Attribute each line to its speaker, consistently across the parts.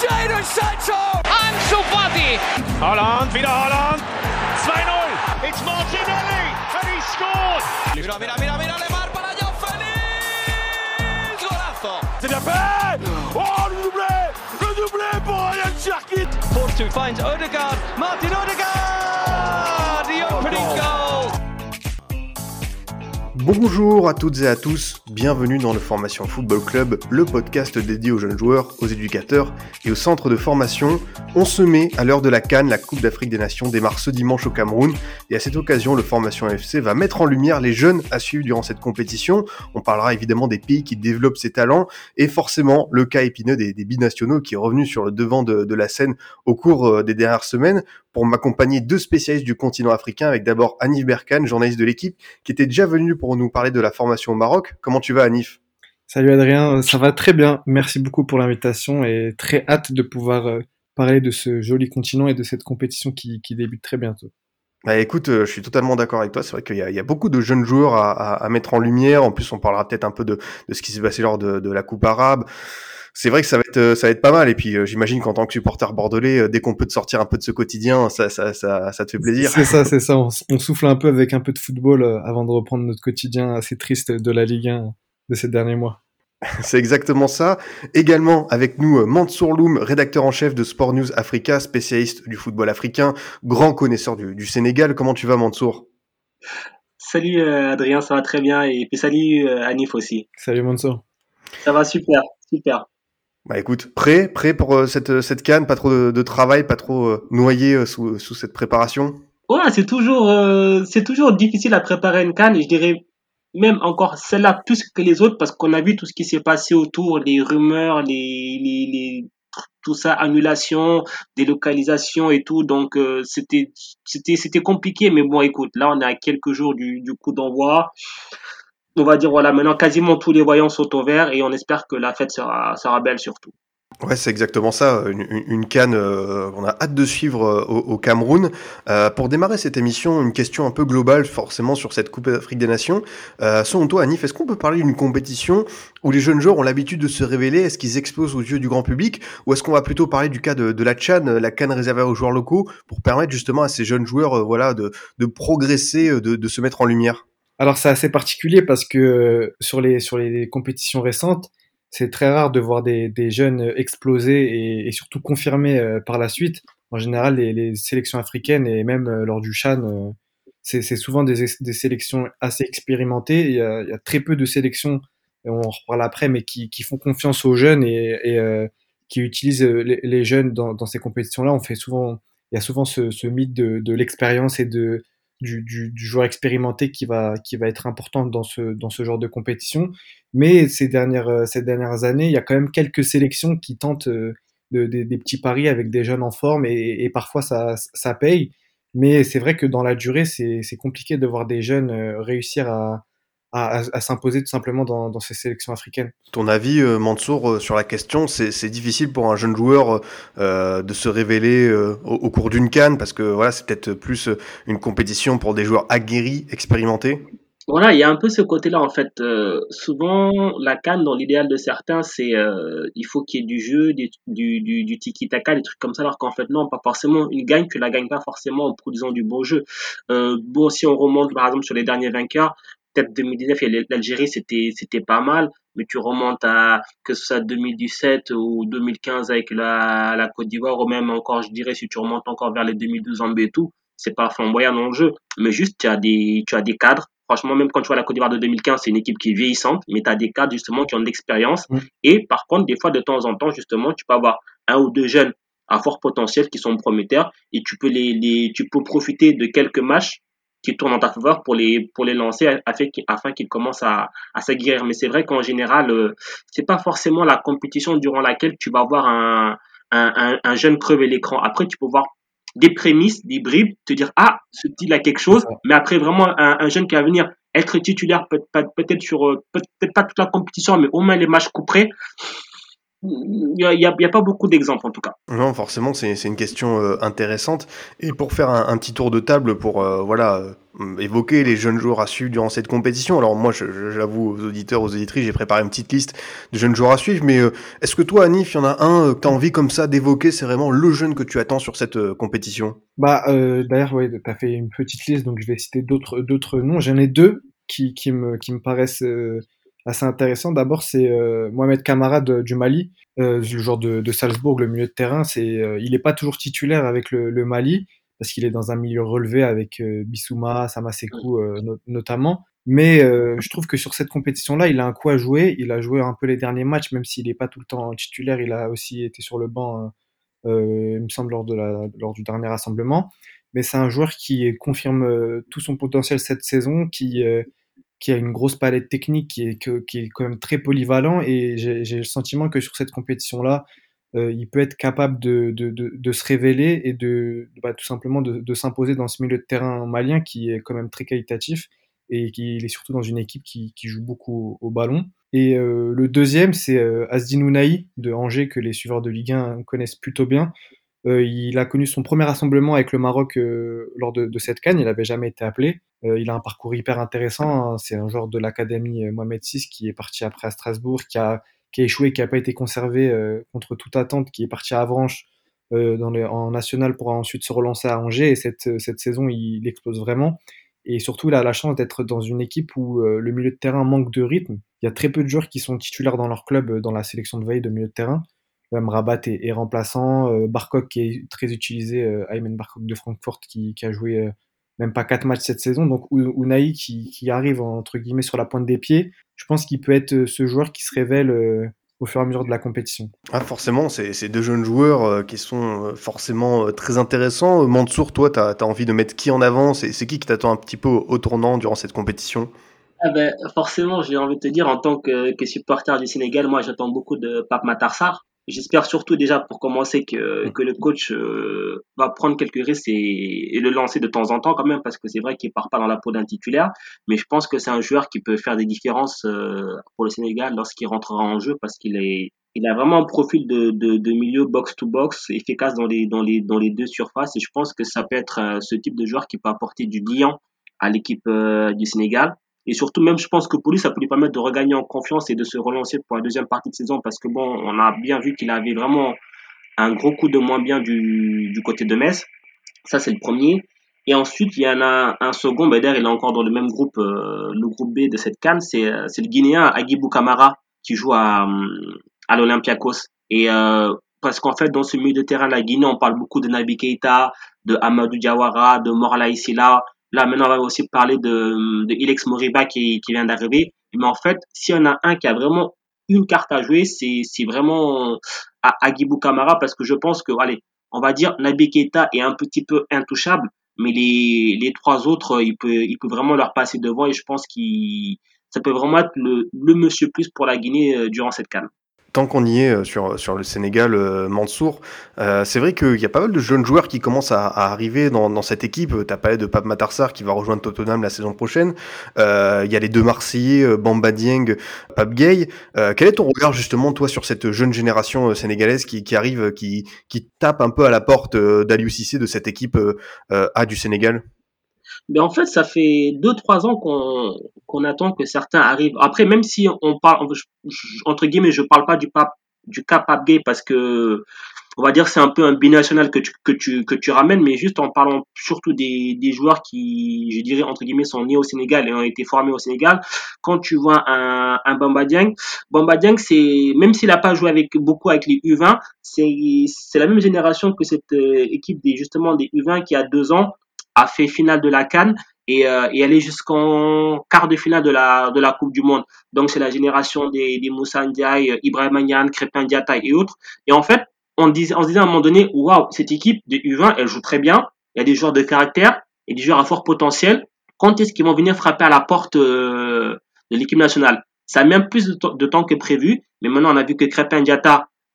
Speaker 1: Jadon Sancho!
Speaker 2: Ansu Fati!
Speaker 3: Holland, wieder Holland! 2-0! It's Martinelli! And he scored!
Speaker 1: Mira, mira, mira, mira, Lemar para Joao Félix! Golazo!
Speaker 3: C'est bien fait! Oh, le doublé! Le doublé pour Ryan Cherkit!
Speaker 2: Force 2 finds Odegaard. Martin Odegaard! The opening goal!
Speaker 4: Bonjour à toutes et à tous, bienvenue dans le Formation Football Club, le podcast dédié aux jeunes joueurs, aux éducateurs et aux centres de formation. On se met à l'heure de la Cannes, la Coupe d'Afrique des Nations démarre ce dimanche au Cameroun et à cette occasion le Formation FC va mettre en lumière les jeunes à suivre durant cette compétition. On parlera évidemment des pays qui développent ces talents et forcément le cas épineux des, des binationaux qui est revenu sur le devant de, la scène au cours euh, des dernières semaines pour m'accompagner deux spécialistes du continent africain avec d'abord Anif Berkan, journaliste de l'équipe, qui était déjà venu pour nous parler de la formation au Maroc. Tu vas Anif
Speaker 5: Salut Adrien, ça va très bien. Merci beaucoup pour l'invitation et très hâte de pouvoir euh, parler de ce joli continent et de cette compétition qui, qui débute très bientôt.
Speaker 4: Bah écoute, euh, je suis totalement d'accord avec toi. C'est vrai qu'il y, y, a beaucoup de jeunes joueurs à, à, à, mettre en lumière. En plus, on parlera peut-être un peu de, de ce qui s'est passé lors de, de la Coupe arabe c'est vrai que ça va être ça va être pas mal et puis euh, j'imagine qu'en tant que supporter bordelais euh, dès qu'on peut te sortir un peu de ce quotidien ça ça ça, ça te fait plaisir
Speaker 5: c'est ça c'est ça on, on, souffle un peu avec un peu de football euh, avant de reprendre notre quotidien assez triste de la Ligue 1 de ces derniers mois
Speaker 4: c'est exactement ça. Également avec nous Mansour Loum, rédacteur en chef de Sport News Africa, spécialiste du football africain, grand connaisseur du, du Sénégal. Comment tu vas Mansour
Speaker 6: Salut Adrien, ça va très bien et puis salut Anif aussi.
Speaker 5: Salut Mansour.
Speaker 6: Ça va super, super.
Speaker 4: Bah écoute, prêt, prêt pour euh, cette cette canne, pas trop de, de travail, pas trop euh, noyé euh, sous, sous cette préparation.
Speaker 6: Ouais, c'est toujours euh, c'est toujours difficile à préparer une canne et je dirais même encore celle-là plus que les autres parce qu'on a vu tout ce qui s'est passé autour, les rumeurs, les, les, les tout ça, annulation, délocalisation et tout. Donc euh, c'était c'était c'était compliqué, mais bon, écoute, là on est à quelques jours du, du coup d'envoi on va dire voilà maintenant quasiment tous les voyants sont au vert et on espère que la fête sera belle surtout.
Speaker 4: Ouais, c'est exactement ça, une, canne euh, on a hâte de suivre euh, au, Cameroun. Euh, pour démarrer cette émission, une question un peu globale forcément sur cette Coupe d'Afrique des Nations. Euh, selon toi, Anif, est-ce qu'on peut parler d'une compétition où les jeunes joueurs ont l'habitude de se révéler? Est-ce qu'ils explosent aux yeux du grand public? Ou est-ce qu'on va plutôt parler du cas de, la Tchad, la canne réservée aux joueurs locaux, pour permettre justement à ces jeunes joueurs euh, voilà, de, progresser, de se mettre en lumière?
Speaker 5: Alors c'est assez particulier parce que sur les sur les compétitions récentes, c'est très rare de voir des, des jeunes exploser et, et surtout confirmer euh, par la suite. En général, les, les, sélections africaines et même euh, lors du Chan, euh, c'est souvent des, des, sélections assez expérimentées. Il y, a, il y, a, très peu de sélections, et on en reparle après, mais qui, qui font confiance aux jeunes et, et qui utilisent les, les jeunes dans, dans ces compétitions-là. On fait souvent, il y a souvent ce, ce mythe de, de l'expérience et de du, du, du, joueur expérimenté qui va, qui va être important dans ce, dans ce genre de compétition. Mais ces dernières, ces dernières années, il y a quand même quelques sélections qui tentent de, de, des petits paris avec des jeunes en forme et, et parfois ça, ça paye. Mais c'est vrai que dans la durée, c'est compliqué de voir des jeunes réussir à, à, à s'imposer tout simplement dans, dans, ces sélections africaines.
Speaker 4: Ton avis, euh, Mansour, euh, sur la question, c'est difficile pour un jeune joueur euh, de se révéler euh, au, au, cours d'une canne parce que voilà, c'est peut-être plus une compétition pour des joueurs aguerris, expérimentés?
Speaker 6: Voilà, il y a un peu ce côté-là en fait. Euh, souvent, la canne, dans l'idéal de certains, c'est euh, il faut qu'il y ait du jeu, du, du, du, du tiki-taka, des trucs comme ça, alors qu'en fait non, pas forcément. Une gagne, tu la gagnes pas forcément en produisant du beau jeu. Euh, bon, si on remonte par exemple sur les derniers vainqueurs, peut-être 2019 l'Algérie c'était c'était pas mal mais tu remontes à que ce soit 2017 ou 2015 avec la, la Côte d'Ivoire ou même encore je dirais si tu remontes encore vers les 2012 en et tout c'est pas flamboyant dans le jeu. Mais juste tu as des tu as des cadres. Franchement même quand tu vois la Côte d'Ivoire de 2015 c'est une équipe qui est vieillissante mais tu as des cadres justement qui ont de l'expérience. Mmh. et par contre des fois de temps en temps justement tu peux avoir un ou deux jeunes à fort potentiel qui sont prometteurs et tu peux les, les tu peux profiter de quelques matchs qui tournent en ta faveur pour les pour les lancer afin qu'ils commencent à, à s'aguerrir. Mais c'est vrai qu'en général, euh, c'est pas forcément la compétition durant laquelle tu vas voir un, un, un, un jeune crever l'écran. Après, tu peux voir des prémices, des bribes, te dire ah ce style a quelque chose, mais après vraiment un, un jeune qui va venir être titulaire peut-être peut sur peut-être pas toute la compétition, mais au moins les matchs couperés il n'y a, y a, pas beaucoup d'exemples en tout cas.
Speaker 4: Non, forcément, c'est une question euh, intéressante. Et pour faire un, un, petit tour de table, pour euh, voilà, euh, évoquer les jeunes joueurs à suivre durant cette compétition. Alors moi, j'avoue aux auditeurs, aux auditrices, j'ai préparé une petite liste de jeunes joueurs à suivre. Mais euh, est-ce que toi, Anif, il y en a un que tu as envie comme ça d'évoquer? C'est vraiment le jeune que tu attends sur cette compétition
Speaker 5: Bah, d'ailleurs, ouais, tu as fait une petite liste, donc je vais citer d'autres noms. J'en ai deux qui, qui, me, qui me paraissent assez intéressant. D'abord, c'est euh, Mohamed Kamara du Mali, euh, le joueur de, de, Salzbourg, le milieu de terrain. C'est, euh, il n'est pas toujours titulaire avec le, le Mali parce qu'il est dans un milieu relevé avec Bissouma, Samasekou notamment. Mais je trouve que sur cette compétition-là, il a un coup à jouer. Il a joué un peu les derniers matchs, même s'il n'est pas tout le temps titulaire. Il a aussi été sur le banc, il me semble, lors, de la, lors du dernier rassemblement. Mais c'est un joueur qui confirme tout son potentiel cette saison, qui qui a une grosse palette technique, qui est, quand même très polyvalent. Et j'ai le sentiment que sur cette compétition-là, euh, il peut être capable de, se révéler et de bah, tout simplement de, s'imposer dans ce milieu de terrain malien qui est quand même très qualitatif et qui est surtout dans une équipe qui, joue beaucoup au, ballon. Et euh, le deuxième, c'est euh, Asdin de Angers que les suiveurs de Ligue 1 connaissent plutôt bien. Euh, il a connu son premier rassemblement avec le Maroc euh, lors de, cette canne. Il n'avait jamais été appelé. Euh, il a un parcours hyper intéressant. Hein. C'est un joueur de l'académie Mohamed VI qui est parti après à Strasbourg, qui a, qui a échoué, qui n'a pas été conservé contre toute attente, qui est parti à Avranches dans les, en national pour ensuite se relancer à Angers. Et cette, cette saison, il explose vraiment. Et surtout, il a la chance d'être dans une équipe où le milieu de terrain manque de rythme. Il y a très peu de joueurs qui sont titulaires dans leur club dans la sélection de veille de milieu de terrain. Même Rabat est, est remplaçant. Euh, Barcock qui est très utilisé, euh, Ayman Barcock de Francfort qui, qui a joué euh, même pas quatre matchs cette saison. Donc Unai qui, qui arrive entre guillemets sur la pointe des pieds, je pense qu'il peut être ce joueur qui se révèle au fur et à mesure de la compétition.
Speaker 4: Ah forcément, c'est deux jeunes joueurs qui sont forcément très intéressants. Mansour, toi, tu as, as, envie de mettre qui en avant? C'est qui qui t'attend un petit peu au, tournant durant cette compétition?
Speaker 6: Ah ben, forcément, j'ai envie de te dire, en tant que, que supporter du Sénégal, moi j'attends beaucoup de Pape Matarsar. J'espère surtout déjà pour commencer que, que le coach euh, va prendre quelques risques et, et, le lancer de temps en temps quand même parce que c'est vrai qu'il part pas dans la peau d'un titulaire, mais je pense que c'est un joueur qui peut faire des différences euh, pour le Sénégal lorsqu'il rentrera en jeu parce qu'il est il a vraiment un profil de, de, de milieu box to box efficace dans les dans les dans les deux surfaces. Et je pense que ça peut être euh, ce type de joueur qui peut apporter du liant à l'équipe du Sénégal et surtout, même, je pense que pour lui, ça peut lui permettre de regagner en confiance et de se relancer pour la deuxième partie de saison parce que bon, on a bien vu qu'il avait vraiment un gros coup de moins bien du, du côté de Metz. Ça, c'est le premier. Et ensuite, il y en a un second, ben d'ailleurs, il est encore dans le même groupe, euh, le groupe B de cette canne, c'est, c'est le Guinéen Agibou Kamara qui joue à, à l'Olympiakos. Et euh, parce qu'en fait, dans ce milieu de terrain, la Guinée, on parle beaucoup de Nabi Keita, de Amadou Diawara, de Morala Isila, Là, maintenant, on va aussi parler de, de Ilex Moriba qui, qui vient d'arriver. Mais en fait, s'il y en a un qui a vraiment une carte à jouer, c'est, c'est vraiment à Agibou Kamara parce que je pense que, allez, on va dire Nabi Keita est un petit peu intouchable, mais les, les trois autres, il peut, il peut vraiment leur passer devant et je pense qu'il, ça peut vraiment être le, le monsieur plus pour la Guinée euh, durant cette canne
Speaker 4: tant qu'on y est euh, sur, sur le Sénégal, euh, Mansour, euh, c'est vrai qu'il y a pas mal de jeunes joueurs qui commencent à, à arriver dans, dans, cette équipe. Tu as parlé de Pape Matarsar qui va rejoindre Tottenham la saison prochaine. Euh, il y a les deux Marseillais, euh, Bamba Dieng, Pape Gay. Euh, quel est ton regard justement, toi, sur cette jeune génération sénégalaise qui, qui arrive, qui, qui tape un peu à la porte d'Aliou Cissé de cette équipe A du Sénégal?
Speaker 6: Mais en fait, ça fait deux trois ans qu'on qu'on attend que certains arrivent. Après, même si on parle entre guillemets, je parle pas du pape du cas Gay parce que on va dire c'est un peu un binational que tu que tu que tu ramènes, mais juste en parlant surtout des des joueurs qui, je dirais entre guillemets, sont nés au Sénégal et ont été formés au Sénégal. Quand tu vois un un Bamba Dieng, Bamba c'est même s'il a pas joué avec beaucoup avec les U20, c'est c'est la même génération que cette euh, équipe des justement des U20 qui a deux ans a fait finale de la Cannes et, euh, et est jusqu'en quart de finale de la, de la Coupe du Monde. Donc c'est la génération des, des Moussa Ndiaye, Ibrahim Crépin et autres. Et en fait, on, disait, on se disait à un moment donné, waouh, cette équipe de U20, elle joue très bien. Il y a des joueurs de caractère et des joueurs à fort potentiel. Quand est-ce qu'ils vont venir frapper à la porte euh, de l'équipe nationale? Ça a même plus de, de, temps que prévu. Mais maintenant, on a vu que Crépin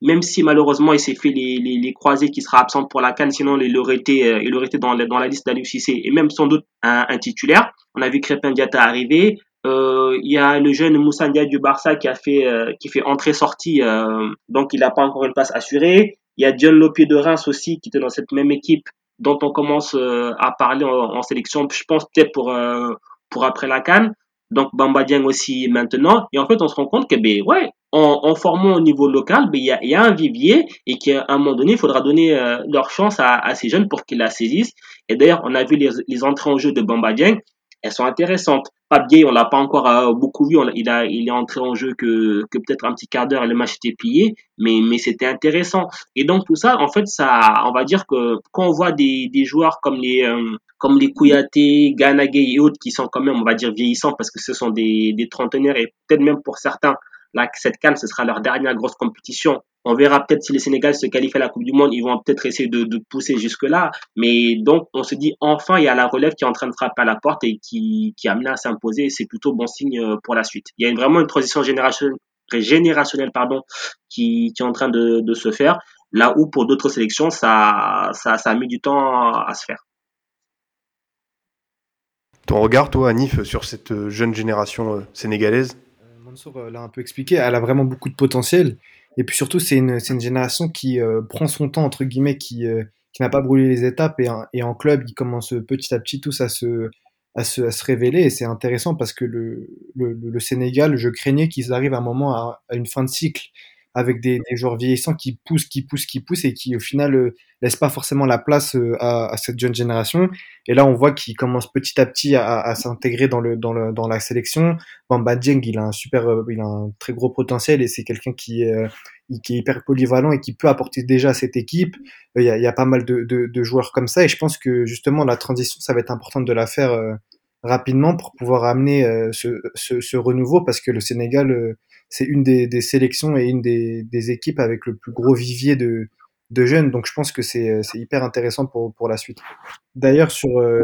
Speaker 6: même si malheureusement il s'est fait les, les, les, croisés qui sera absent pour la Cannes, sinon il aurait été, euh, il aurait été dans, dans la liste d'Aliou et même sans doute un, un, titulaire. On a vu Crépin Diata arriver, Euh, il y a le jeune Moussa du Barça qui a fait euh, qui fait entrée-sortie, euh, donc il n'a pas encore une place assurée. Il y a John Lopier de Reims aussi qui était dans cette même équipe dont on commence à parler en, en, sélection. Je pense peut-être pour pour après la Cannes. Donc Bamba Dieng aussi maintenant. Et en fait, on se rend compte que ben ouais, en, en formant au niveau local, ben il y a, y a, un vivier et qu'à un moment donné, il faudra donner leur chance à, à, ces jeunes pour qu'ils la saisissent. Et d'ailleurs, on a vu les, les entrées en jeu de Bamba Dieng elles sont intéressantes. Papier, on l'a pas encore euh, beaucoup vu. il a, il est entré en jeu que, que peut-être un petit quart d'heure et le match était plié, mais, mais c'était intéressant. Et donc tout ça, en fait, ça, on va dire que quand on voit des, des joueurs comme les, euh, comme les Kouyaté, Ganagay et autres qui sont quand même, on va dire, vieillissants parce que ce sont des, des trentenaires et peut-être même pour certains, là, cette canne, ce sera leur dernière grosse compétition. On verra peut-être si le Sénégal se qualifie à la Coupe du Monde, ils vont peut-être essayer de, de pousser jusque-là. Mais donc, on se dit, enfin, il y a la relève qui est en train de frapper à la porte et qui, qui amené à s'imposer. C'est plutôt bon signe euh, pour la suite. Il y a vraiment une transition générationnelle, générationnelle pardon, qui, qui est en train de, de se faire. Là où pour d'autres sélections, ça, ça, ça a mis du temps à se faire.
Speaker 4: Ton regard, toi, Anif, sur cette jeune génération euh, sénégalaise?
Speaker 5: Mansour euh, l'a un peu expliqué, elle a vraiment beaucoup de potentiel. Et puis surtout, c'est une, une, génération qui euh, prend son temps, entre guillemets, qui, euh, qui n'a pas brûlé les étapes. Et, et, en club, ils commencent petit à petit tous à se, à se, à se révéler. Et c'est intéressant parce que le, le, le Sénégal, je craignais qu'ils arrivent à un moment à, à, une fin de cycle avec des, des, joueurs vieillissants qui poussent, qui poussent, qui poussent et qui au final euh, laissent pas forcément la place euh, à, à, cette jeune génération. Et là, on voit qu'ils commencent petit à petit à, à s'intégrer dans le dans le dans la sélection. Bamba Dieng, il a un super, euh, il a un très gros potentiel et c'est quelqu'un qui euh, qui est hyper polyvalent et qui peut apporter déjà à cette équipe. Il y a, y a pas mal de, de, de, joueurs comme ça et je pense que justement la transition, ça va être important de la faire rapidement pour pouvoir amener ce, ce, ce, renouveau parce que le Sénégal c'est une des, sélections et une des, équipes avec le plus gros vivier de, jeunes. Donc je pense que c'est hyper intéressant pour, la suite. D'ailleurs, sur, euh,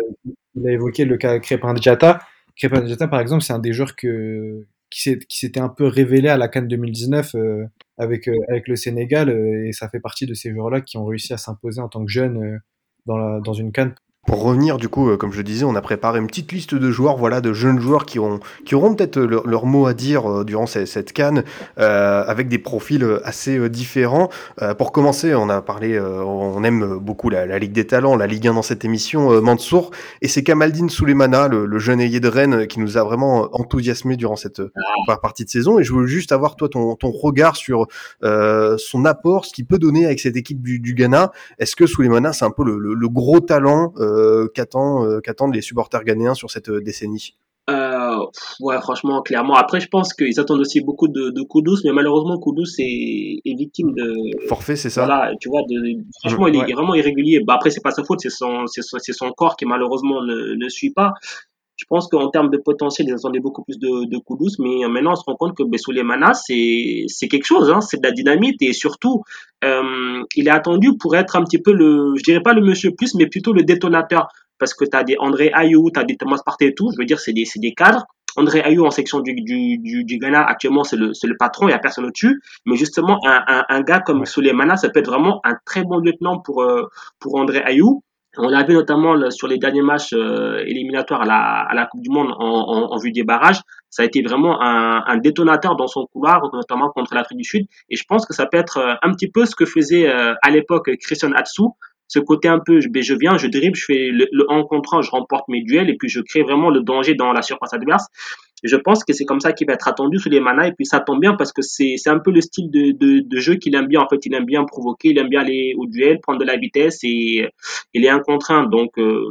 Speaker 5: il a évoqué le cas Crépin Djata. Crépin Djata, par exemple, c'est un des joueurs qui s'était un peu révélé à la Cannes 2019 euh, avec, euh, le Sénégal. Euh, et ça fait partie de ces joueurs-là qui ont réussi à s'imposer en tant que jeunes euh, dans, dans une Cannes
Speaker 4: pour revenir, du coup, euh, comme je le disais, on a préparé une petite liste de joueurs, voilà, de jeunes joueurs qui, ont, qui auront peut-être leur, leur, mot à dire euh, durant cette, cette canne, euh, avec des profils assez euh, différents. Euh, pour commencer, on a parlé, euh, on aime beaucoup la, la, Ligue des Talents, la Ligue 1 dans cette émission, Mansour, et c'est Kamaldine Souleymana, le, le, jeune ailier de Rennes, qui nous a vraiment enthousiasmé durant cette ah. partie de saison. Et je veux juste avoir, toi, ton, ton regard sur son apport, ce qu'il peut donner avec cette équipe du, du Ghana. Est-ce que Souleymana, c'est un peu le, le, le gros talent euh, qu'attendent qu'attendent les supporters ghanéens sur cette euh, décennie?
Speaker 6: Euh, ouais, franchement, clairement. Après, je pense qu'ils attendent aussi beaucoup de, de Koudous, mais malheureusement, Koudous est, est victime de
Speaker 4: forfait, c'est ça?
Speaker 6: Voilà, tu vois, de, franchement, mmh, il est ouais. vraiment irrégulier. Bah après, c'est pas sa faute, c'est son, c'est son, son, corps qui malheureusement ne, ne suit pas. Je pense qu'en termes de potentiel, ils attendaient beaucoup plus de, de Koudous, mais maintenant, on se rend compte que Besoulemana, c'est, c'est quelque chose, hein, c'est de la dynamite et surtout, euh, il est attendu pour être un petit peu le, je dirais pas le monsieur plus, mais plutôt le détonateur parce que tu as des André Ayou, tu as des Thomas Partey et tout, je veux dire, c'est des, des cadres. André Ayou en section du, du, du, du Ghana, actuellement, c'est le, le patron, il n'y a personne au-dessus. Mais justement, un, un, un gars comme ouais. Souleymana, ça peut être vraiment un très bon lieutenant pour, euh, pour André Ayou. On l'a vu notamment sur les derniers matchs euh, éliminatoires à la, Coupe du Monde en, vue des barrages. Ça a été vraiment un, détonateur dans son couloir, notamment contre l'Afrique du Sud. Et je pense que ça peut être euh, un petit peu ce que faisait euh, à l'époque Christian Atsu, ce côté un peu, je, je viens, je dribble, je fais le, le en contre je remporte mes duels et puis je crée vraiment le danger dans la surface adverse. Je pense que c'est comme ça qu'il va être attendu sous les manas et puis ça tombe bien parce que c'est un peu le style de, de, jeu qu'il aime bien en fait. Il aime bien provoquer il aime bien aller au duel prendre de la vitesse et il est un contre un. Donc euh,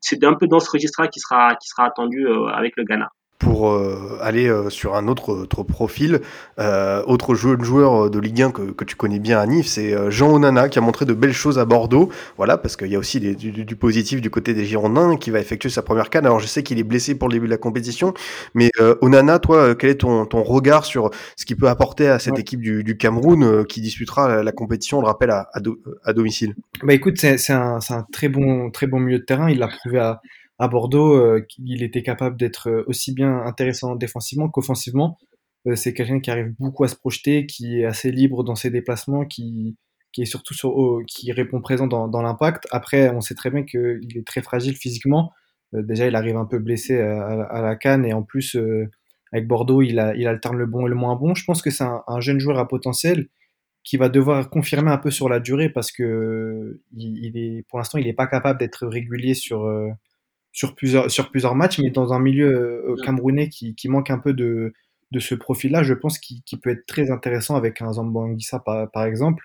Speaker 6: c'est un peu dans ce registre là qui sera qui sera attendu euh, avec le Ghana
Speaker 4: pour euh, aller euh, sur un autre, autre profil, euh, autre joueur, joueur de Ligue 1 que, que tu connais bien à Nice, c'est euh, Jean Onana qui a montré de belles choses à Bordeaux. Voilà, parce qu'il y a aussi des, du, du, positif du côté des Girondins qui va effectuer sa première canne. Alors je sais qu'il est blessé pour le début de la compétition, mais euh, Onana, toi, quel est ton, ton regard sur ce qu'il peut apporter à cette ouais. équipe du, du Cameroun qui disputera la, la, compétition, on le rappelle, à, à, do, à domicile?
Speaker 5: Bah écoute, c'est un, un très bon, très bon milieu de terrain. Il l'a prouvé à à Bordeaux, euh, il était capable d'être euh, aussi bien intéressant défensivement qu'offensivement. Euh, c'est quelqu'un qui arrive beaucoup à se projeter, qui est assez libre dans ses déplacements, qui, est surtout sur, qui répond présent dans, l'impact. Après, on sait très bien qu'il est très fragile physiquement. déjà, il arrive un peu blessé à, la canne et en plus, avec Bordeaux, il, a, alterne le bon et le moins bon. Je pense que c'est un, un, jeune joueur à potentiel qui va devoir confirmer un peu sur la durée parce que pour l'instant, il n'est pas capable d'être régulier sur, sur, plusieurs, sur plusieurs matchs, mais dans un milieu camerounais qui, qui manque un peu de, de ce profil-là, je pense qu'il peut être très intéressant avec un Zambo par, par exemple.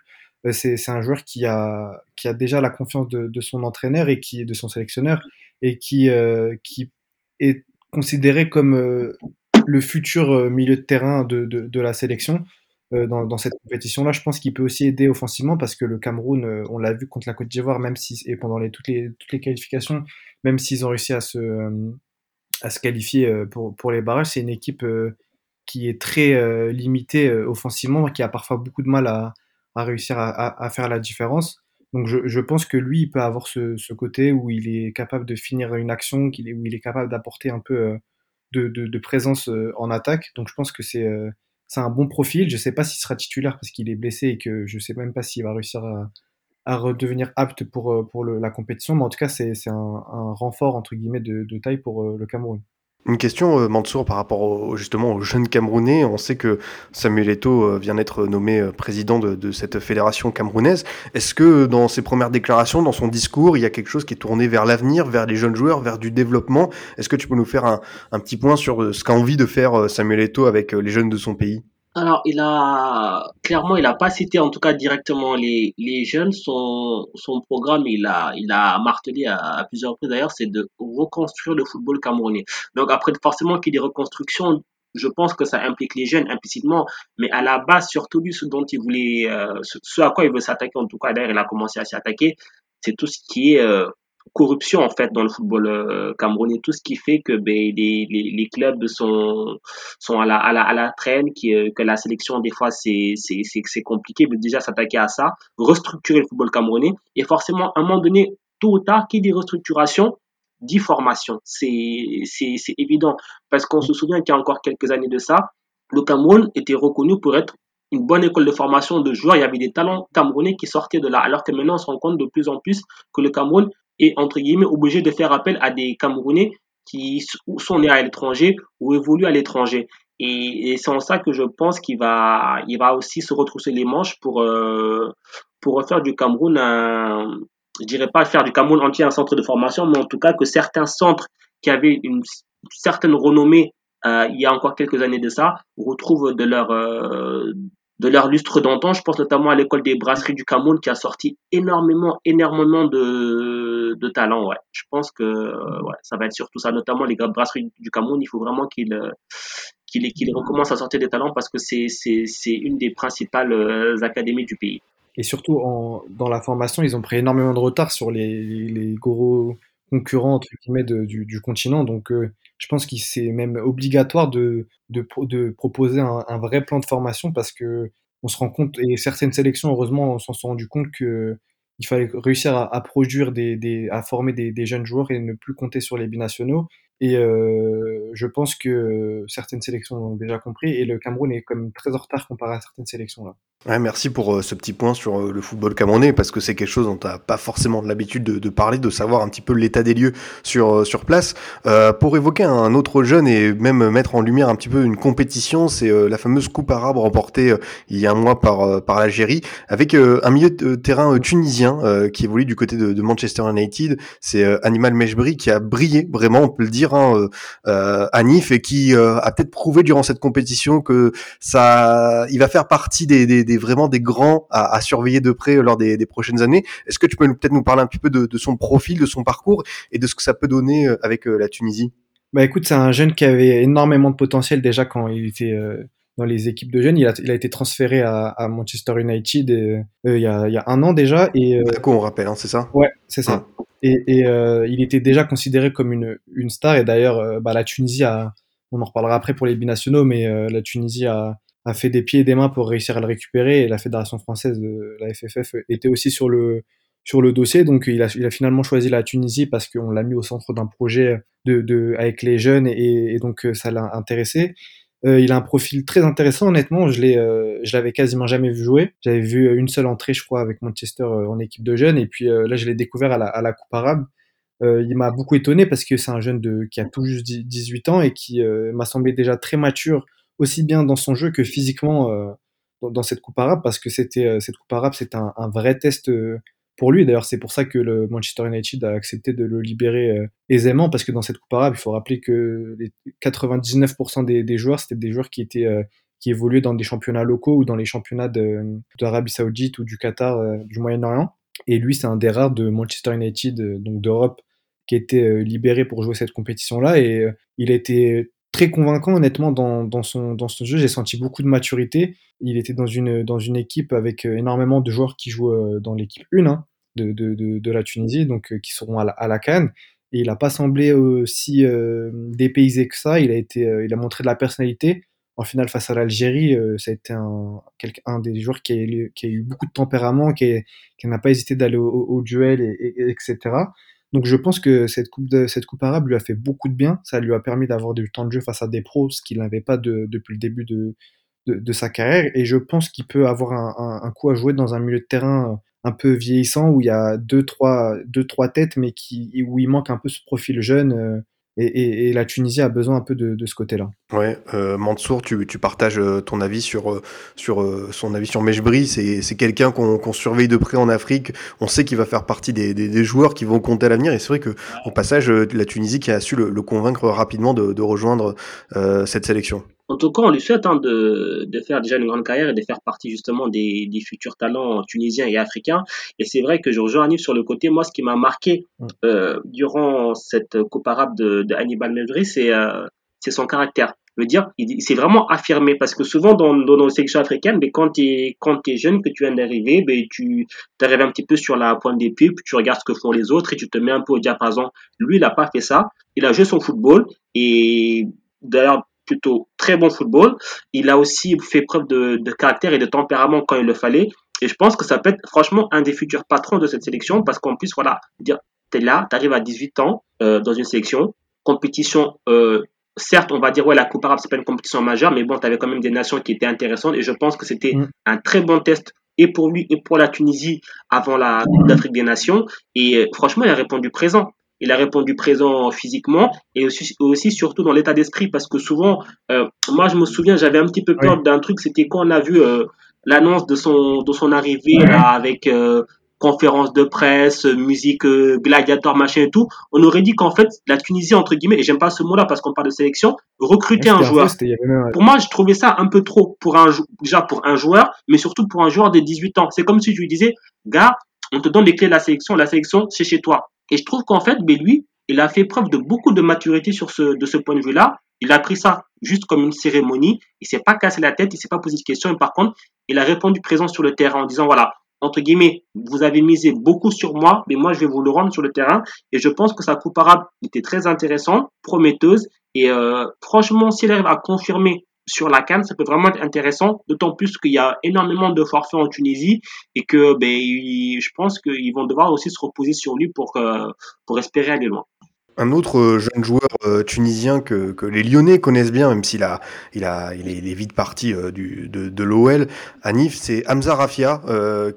Speaker 5: C'est un joueur qui a, qui a déjà la confiance de, de, son entraîneur et qui de son sélectionneur et qui, euh, qui est considéré comme euh, le futur euh, milieu de terrain de, de, de la sélection euh, dans, dans, cette compétition-là. Je pense qu'il peut aussi aider offensivement parce que le Cameroun, euh, on l'a vu contre la Côte d'Ivoire, même si et pendant les, toutes, les, toutes les qualifications, même s'ils ont réussi à se, se qualifier pour, pour les barrages, c'est une équipe qui est très limitée offensivement, qui a parfois beaucoup de mal à, réussir à, faire la différence. Donc je, pense que lui, il peut avoir ce, côté où il est capable de finir une action, où il est capable d'apporter un peu de, présence euh, en attaque. Donc je pense que c'est euh, un bon profil. Je sais pas s'il sera titulaire parce qu'il est blessé et que je sais même pas s'il va réussir à, à redevenir apte pour, euh, pour le, la compétition. Mais en tout cas, c'est un, un renfort entre guillemets de, de taille pour le Cameroun.
Speaker 4: Une question, euh, Mansour, par rapport au, justement aux jeunes Camerounais. On sait que Samuel euh, vient d'être nommé euh, président de, de, cette fédération camerounaise. Est-ce que dans ses premières déclarations, dans son discours, il y a quelque chose qui est tourné vers l'avenir, vers les jeunes joueurs, vers du développement? Est-ce que tu peux nous faire un, un petit point sur ce qu'a envie de faire Samuel Eto'o avec les jeunes de son pays?
Speaker 6: Alors, il a clairement, il a pas cité en tout cas directement les, les jeunes. Son, son programme, il a, il a martelé à, plusieurs reprises d'ailleurs, c'est de reconstruire le football camerounais. Donc après, forcément qu'il y ait des reconstructions, je pense que ça implique les jeunes implicitement, mais à la base, surtout lui, ce dont il voulait, euh, ce, à quoi il veut s'attaquer, en tout cas d'ailleurs, il a commencé à s'y attaquer, c'est tout ce qui est euh, corruption en fait dans le football euh, camerounais. Tout ce qui fait que ben, les, clubs sont sont à la à la, à la traîne euh, que la sélection des fois c'est c'est c'est compliqué déjà s'attaquer à ça restructurer le football camerounais. Et forcément à un moment donné tôt ou tard qui dit restructuration dit formation c'est c'est c'est évident. Parce qu'on se souvient qu'il y a encore quelques années de ça le Cameroun était reconnu pour être une bonne école de formation de joueurs, il y avait des talents camerounais qui sortaient de là, alors que maintenant on se rend compte de plus en plus que le Cameroun est entre guillemets obligé de faire appel à des Camerounais qui sont nés à l'étranger ou évoluent à l'étranger. Et, et c'est en ça que je pense qu'il va, il va aussi se retrousser les manches pour, euh, pour faire du Cameroun un, je dirais pas faire du Cameroun entier un centre de formation, mais en tout cas que certains centres qui avaient une certaine renommée euh, il y a encore quelques années de ça retrouvent de leur, euh, de leur lustre d'antan. Je pense notamment à l'école des brasseries du Cameroun qui a sorti énormément, énormément de, de talents. Ouais. Je pense que ouais, ça va être surtout ça, notamment les brasseries du Cameroun. Il faut vraiment qu'ils qu'il qu recommencent à sortir des talents parce que c'est une des principales euh, académies du pays.
Speaker 5: Et surtout, dans la formation, ils ont pris énormément de retard sur les, les gros concurrents entre guillemets du, du, continent. Donc, euh, je pense qu'il c'est même obligatoire de, de, proposer un, vrai plan de formation parce que on se rend compte et certaines sélections, heureusement, s'en sont rendu compte que il fallait réussir à, produire des, des, à former des, des, jeunes joueurs et ne plus compter sur les binationaux. Et euh, je pense que certaines sélections ont déjà compris et le Cameroun est comme très en retard comparé à certaines sélections là.
Speaker 4: Ouais, merci pour euh, ce petit point sur euh, le football camerounais parce que c'est quelque chose dont tu n'as pas forcément l'habitude de, parler, de savoir un petit peu l'état des lieux sur, euh, sur place. Pour évoquer un autre jeune et même mettre en lumière un petit peu une compétition, c'est la fameuse Coupe arabe remportée il y a un mois par, par l'Algérie avec un milieu de terrain tunisien qui évolue du côté de, de Manchester United. C'est Animal Mejbri qui a brillé, vraiment, on peut le dire, hein, à Nif et qui a peut-être prouvé durant cette compétition que ça, il va faire partie des, des vraiment des grands à, à, surveiller de près lors des, prochaines années. Est-ce que tu peux peut-être nous parler un petit peu de, son profil, de son parcours et de ce que ça peut donner euh, avec euh, la Tunisie?
Speaker 5: Bah écoute, c'est un jeune qui avait énormément de potentiel déjà quand il était euh, dans les équipes de jeunes. Il a, il a été transféré à, à Manchester United euh, il, y a, il y a un an déjà. Et,
Speaker 4: D'accord, on rappelle, hein, c'est ça?
Speaker 5: Ouais, c'est ça. Hum. Et, et il était déjà considéré comme une, une star. Et d'ailleurs, bah, la Tunisie a, on en reparlera après pour les binationaux, mais la Tunisie a, a fait des pieds et des mains pour réussir à le récupérer et la fédération française de la FFF était aussi sur le sur le dossier donc il a, il a finalement choisi la Tunisie parce qu'on l'a mis au centre d'un projet de, de avec les jeunes et, et donc ça l'a intéressé euh, il a un profil très intéressant honnêtement. Je l'ai euh, je l'avais quasiment jamais vu jouer. J'avais vu une seule entrée je crois avec Manchester euh, en équipe de jeunes. Et puis euh, là je l'ai découvert à la, coupe arabe. Euh, il m'a beaucoup étonné parce que c'est un jeune qui a tout juste 18 ans et qui euh, m'a semblé déjà très mature, aussi bien dans son jeu que physiquement euh, dans, cette Coupe arabe, parce que c'était cette Coupe arabe, c'est un, vrai test pour lui. D'ailleurs, c'est pour ça que le Manchester United a accepté de le libérer aisément, parce que dans cette Coupe arabe, il faut rappeler que les 99% des, joueurs, c'était des joueurs qui étaient qui évoluaient dans des championnats locaux ou dans les championnats d'Arabie Saoudite ou du Qatar, du Moyen-Orient. Et lui, c'est un des rares de Manchester United, donc d'Europe, qui euh, libéré pour jouer cette compétition-là. Et euh, il a été très convaincant, honnêtement, dans, dans, son, dans ce jeu. J'ai senti beaucoup de maturité. Il était dans une, dans une équipe avec euh, énormément de joueurs qui jouent dans l'équipe 1 hein, de, de, de, la Tunisie, donc qui seront à la, à la Cannes. Et il n'a pas semblé aussi euh, dépaysé que ça. Il a, été, il a montré de la personnalité. En finale, face à l'Algérie, ça a été un, un des joueurs qui a, qui a eu beaucoup de tempérament, qui, n'a pas hésité d'aller au, duel, et, etc. Donc je pense que cette coupe, de, cette coupe arabe lui a fait beaucoup de bien. Ça lui a permis d'avoir du temps de jeu face à des pros, ce qu'il n'avait pas de, depuis le début de, de, sa carrière. Et je pense qu'il peut avoir un, un, un, coup à jouer dans un milieu de terrain un peu vieillissant où il y a deux trois, deux, trois têtes, mais qui, où il manque un peu ce profil jeune. Euh, et, et, et, la Tunisie a besoin un peu de, de ce côté-là.
Speaker 4: Ouais, euh, Mansour, tu, tu, partages euh, ton avis sur, euh, sur euh, son avis sur Mejbri. C'est, quelqu'un qu'on, surveille de près en Afrique. On sait qu'il va faire partie des, des, des joueurs qui vont compter à l'avenir. Et c'est vrai que au passage, la Tunisie qui a su le, le convaincre rapidement de, de rejoindre cette sélection.
Speaker 6: En tout cas, on lui souhaite hein, de, de, faire déjà une grande carrière et de faire partie justement des, des futurs talents tunisiens et africains. Et c'est vrai que je rejoins Anif sur le côté. Moi, ce qui m'a marqué euh, durant cette Coupe arabe de, de Hannibal c'est euh, son caractère. Je veux dire, il, s'est vraiment affirmé parce que souvent dans, dans nos sélections africaines, mais quand tu es, quand es jeune, que tu viens d'arriver, ben, tu arrives un petit peu sur la pointe des pieds, puis tu regardes ce que font les autres et tu te mets un peu au diapason. Lui, il n'a pas fait ça. Il a joué son football et d'ailleurs, plutôt très bon football. Il a aussi fait preuve de, de, caractère et de tempérament quand il le fallait. Et je pense que ça peut être franchement un des futurs patrons de cette sélection parce qu'en plus, voilà, dire, t'es là, t'arrives à 18 ans euh, dans une sélection, compétition, euh, certes, on va dire, ouais, la Coupe arabe, c'est pas une compétition majeure, mais bon, t'avais quand même des nations qui étaient intéressantes et je pense que c'était mm. un très bon test et pour lui et pour la Tunisie avant la Coupe d'Afrique des Nations. Et euh, franchement, il a répondu présent il a répondu présent physiquement et aussi, aussi surtout dans l'état d'esprit parce que souvent, euh, moi je me souviens, j'avais un petit peu peur oui. d'un truc, c'était quand on a vu euh, l'annonce de son de son arrivée là avec euh, conférence de presse, musique euh, gladiator machin et tout, on aurait dit qu'en fait la Tunisie entre guillemets et j'aime pas ce mot-là parce qu'on parle de sélection, recruter un joueur. Même... Pour moi, je trouvais ça un peu trop pour un déjà pour un joueur, mais surtout pour un joueur de 18 ans. C'est comme si je lui disais, gars, on te donne les clés de la sélection, la sélection c'est chez toi. Et je trouve qu'en fait, ben lui, il a fait preuve de beaucoup de maturité sur ce, de ce point de vue-là. Il a pris ça juste comme une cérémonie. Il s'est pas cassé la tête, il s'est pas posé de questions. Et par contre, il a répondu présent sur le terrain en disant voilà, entre guillemets, vous avez misé beaucoup sur moi, mais moi je vais vous le rendre sur le terrain. Et je pense que sa coupe arabe était très intéressante, prometteuse. Et euh, franchement, s'il arrive à confirmer sur la canne, ça peut vraiment être intéressant, d'autant plus qu'il y a énormément de forfaits en Tunisie et que ben, je pense qu'ils vont devoir aussi se reposer sur lui pour, euh, pour espérer aller loin.
Speaker 4: Un autre euh, jeune joueur euh, tunisien que, les Lyonnais connaissent bien, même s'il il a, il est, il est vite parti euh, du, de, de l'OL à Nif, c'est Hamza Rafia,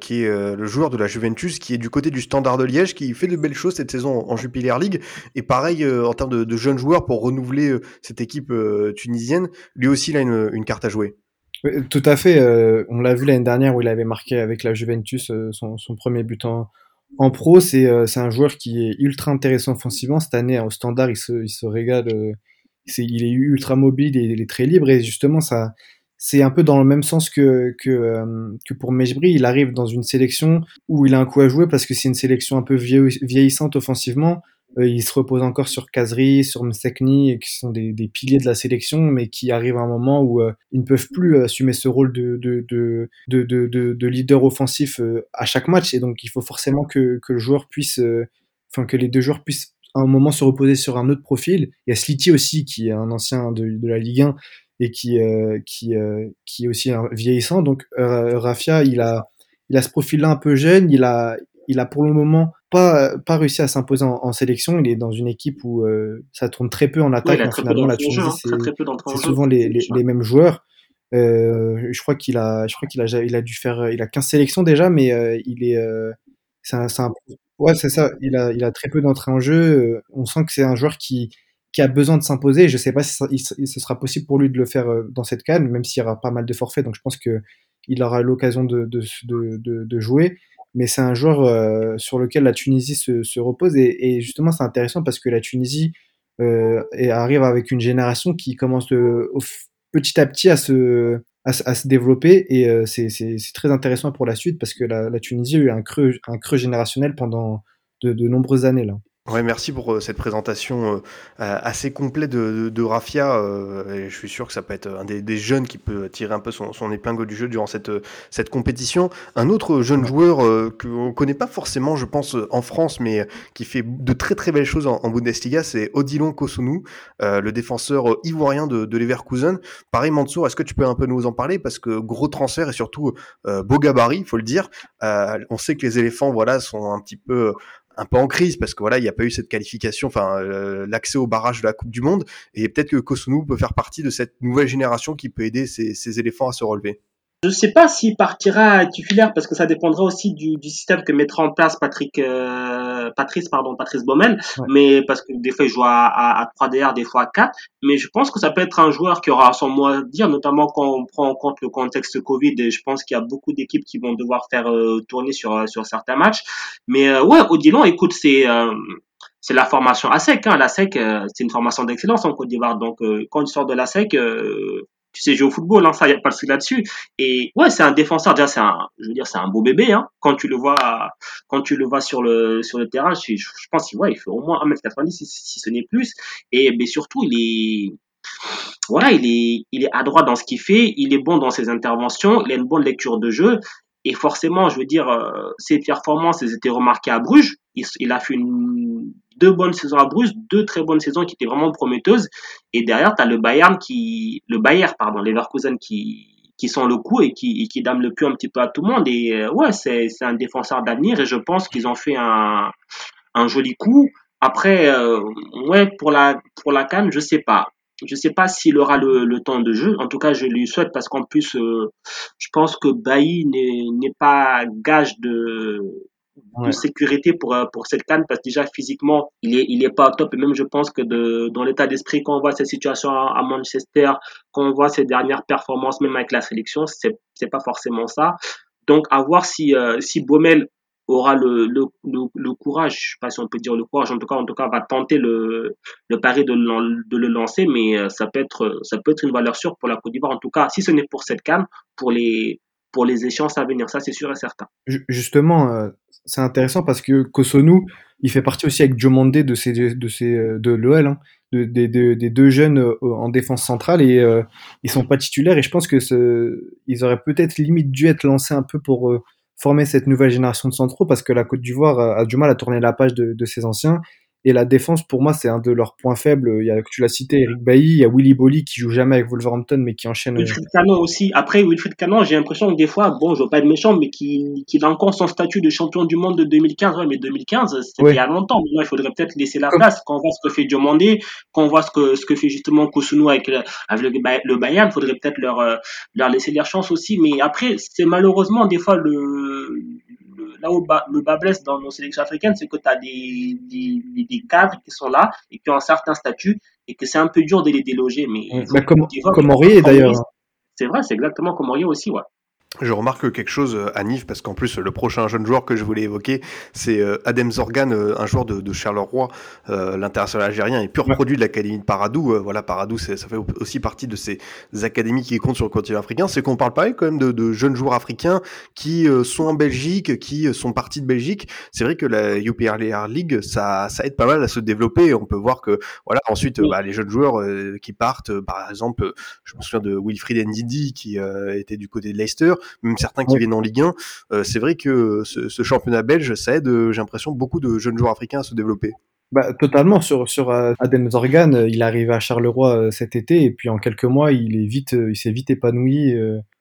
Speaker 4: qui est le joueur de la Juventus, qui est du côté du Standard de Liège, qui fait de belles choses cette saison en, Jupiler League. Et pareil, en termes de, de, jeunes joueurs pour renouveler cette équipe tunisienne, lui aussi il a une, une carte à jouer.
Speaker 5: Tout à fait. on l'a vu l'année dernière où il avait marqué avec la Juventus son, son premier but en, en pro, c'est euh, un joueur qui est ultra intéressant offensivement. Cette année, au standard, il se, il se régale. Euh, il est ultra mobile et il est très libre. Et justement, ça, c'est un peu dans le même sens que, que, euh, que pour Mejbri. Il arrive dans une sélection où il a un coup à jouer parce que c'est une sélection un peu vieillissante offensivement. Euh, il se repose encore sur Kazri, sur Msekni, qui sont des, piliers de la sélection, mais qui arrivent à un moment où euh, ils ne peuvent plus assumer ce rôle de, de, de, de, de, de leader offensif euh, à chaque match. Et donc, il faut forcément que, le joueur puisse, euh, enfin, que les deux joueurs puissent à un moment se reposer sur un autre profil. Il y a Sliti aussi, qui est un ancien de, la Ligue 1 et qui, euh, qui, est aussi vieillissant. Donc, Rafia, il a, il a ce profil-là un peu jeune. Il a, il a pour le moment pas, pas réussi à s'imposer en, en, sélection. Il est dans une équipe où euh, ça tourne très peu en attaque.
Speaker 6: Oui,
Speaker 5: finalement, la Tunisie,
Speaker 6: hein,
Speaker 5: c'est souvent les, les, les, mêmes joueurs. Euh, je crois qu'il a, je crois qu'il a, il a dû faire, il a 15 sélections déjà, mais euh, il est, euh, c'est un, un, Ouais, c'est ça. Il a, il a très peu d'entrée en jeu. On sent que c'est un joueur qui, qui a besoin de s'imposer. Je sais pas si, ça, ce sera possible pour lui de le faire dans cette canne, même s'il y aura pas mal de forfaits. Donc je pense que il aura l'occasion de, de, de, de, jouer. Mais c'est un joueur sur lequel la Tunisie se, se repose. Et, justement, c'est intéressant parce que la Tunisie euh, arrive avec une génération qui commence petit à petit à se, développer et euh, c'est très intéressant pour la suite parce que la, Tunisie a eu un creux, un générationnel pendant de, de nombreuses années là.
Speaker 4: Ouais, merci pour euh, cette présentation euh, assez complète de, de, Rafia. Euh, et je suis sûr que ça peut être un des, des jeunes qui peut tirer un peu son, son, épingle du jeu durant cette, cette compétition. Un autre jeune joueur qu'on ne connaît pas forcément, je pense, en France, mais qui fait de très très belles choses en, en Bundesliga, c'est Odilon Kosunu, le défenseur ivoirien de, de Leverkusen. Pareil, Mansour, est-ce que tu peux un peu nous en parler? Parce que gros transfert et surtout beau gabarit, il faut le dire. on sait que les éléphants voilà, sont un petit peu un peu en crise parce que voilà, il n'y a pas eu cette qualification, enfin euh, l'accès au barrage de la Coupe du Monde, et peut-être que Kosunu peut faire partie de cette nouvelle génération qui peut aider ces, éléphants à se relever.
Speaker 6: Je ne sais pas s'il partira titulaire parce que ça dépendra aussi du, du système que mettra en place Patrick, euh, Patrice, pardon, Patrice Baumel. Mais parce que des fois il joue à, à, à 3 DR, des fois à 4. Mais je pense que ça peut être un joueur qui aura son mot à dire, notamment quand on prend en compte le contexte Covid. Et je pense qu'il y a beaucoup d'équipes qui vont devoir faire euh, tourner sur sur certains matchs. Mais euh, ouais, Odilon, écoute, c'est euh, c'est la formation à sec. Hein. La sec, c'est une formation d'excellence en Côte d'Ivoire. Donc, quand il sort de la sec, tu sais jouer au football, hein, ça y a pas le souci là-dessus. Et ouais, c'est un défenseur déjà, c'est un, je veux dire, c'est un beau bébé, hein. Quand tu le vois, quand tu le vois sur le sur le terrain, je, je pense qu'il ouais, il fait au moins 1m90 si, si ce n'est plus. Et mais surtout, il est voilà, il est il est adroit dans ce qu'il fait, il est bon dans ses interventions, il a une bonne lecture de jeu. Et forcément, je veux dire, euh, ses performances, elles étaient remarquées à Bruges. Il, il a fait une deux bonnes saisons à Bruges, deux très bonnes saisons qui étaient vraiment prometteuses. Et derrière, tu as le Bayern qui, le Bayern, pardon, Leverkusen qui, qui sont le coup et qui, qui dame le cul un petit peu à tout le monde. Et euh, ouais, c'est, c'est un défenseur d'avenir et je pense qu'ils ont fait un, un joli coup. Après, euh, ouais, pour la, pour la canne, je sais pas. Je sais pas s'il aura le, temps de jeu. En tout cas, je lui souhaite parce qu'en plus, euh, je pense que Bailly n'est pas gage de, de sécurité pour euh, pour cette canne parce que déjà physiquement il est il est pas top. Et même je pense que de dans l'état d'esprit quand on voit cette situation à, Manchester quand on voit ses dernières performances même avec la sélection c'est c'est pas forcément ça. Donc à voir si euh, si Baumel aura le, le, le, courage, je sais pas si on peut dire le courage, en tout cas, en tout cas, va tenter le, le pari de, de le lancer, mais euh, ça peut être, ça peut être une valeur sûre pour la Côte d'Ivoire. En tout cas, si ce n'est pour cette canne, pour les, pour les échéances à venir. Ça, c'est sûr et certain.
Speaker 5: Justement, euh, c'est intéressant parce que Kosonu, il fait partie aussi avec Diomande de, ces, de, ces, euh, de l'OL, hein, de, des deux jeunes euh, en défense centrale et euh, ils sont pas titulaires. Et je pense que ils auraient peut-être limite dû être lancés un peu pour former cette nouvelle génération de centraux parce que la Côte d'Ivoire a, du mal à tourner la page de ses anciens et la défense, pour moi, c'est un de leurs points faibles. Il y a, tu l'as cité, Eric Bailly, il y a Willy Bolly qui joue jamais avec Wolverhampton, mais qui enchaîne.
Speaker 6: Wilfried Canon aussi. Après, Wilfried Canon, j'ai l'impression que des fois, bon, je veux pas être méchant, mais qu'il qu a encore son statut de champion du monde de 2015. Ouais, mais 2015, c'était il y a longtemps. Maintenant, il faudrait peut-être laisser la place. Quand on voit ce que fait Diomandé, quand on voit ce que, ce que fait justement avec, le, avec le, Bayern, il faudrait peut-être leur, euh, leur laisser leur chance aussi. Mais après, c'est malheureusement des fois le, là où le bas blesse dans nos sélections africaines, c'est que tu as des, des, des, cadres qui sont là et qui ont un certain statut et que c'est un peu dur de les déloger. Mais,
Speaker 5: bah, comme, comme d'ailleurs.
Speaker 6: C'est vrai, c'est exactement comme Aurier aussi, ouais.
Speaker 4: Je remarque quelque chose euh, à Nice parce qu'en plus le prochain jeune joueur que je voulais évoquer c'est euh, Adem Zorgan, euh, un joueur de, de Charleroi, euh, l'international algérien et pur produit de l'académie de Paradou. voilà Paradou ça fait aussi partie de ces académies qui comptent sur le continent africain. C'est qu'on parle pas quand même de, de, jeunes joueurs africains qui sont en Belgique, qui sont partis de Belgique. C'est vrai que la UPRLR League ça, ça aide pas mal à se développer. On peut voir que voilà ensuite bah, les jeunes joueurs qui partent, par exemple je me souviens de Wilfried Ndidi qui était du côté de Leicester même certains qui viennent en Ligue 1. Euh, c'est vrai que ce, championnat belge, ça aide, euh, j'ai l'impression, beaucoup de jeunes joueurs africains à se développer.
Speaker 5: Bah, totalement sur sur euh, Adem Zorgan, il est arrivé à Charleroi cet été et puis en quelques mois il est vite il s'est vite épanoui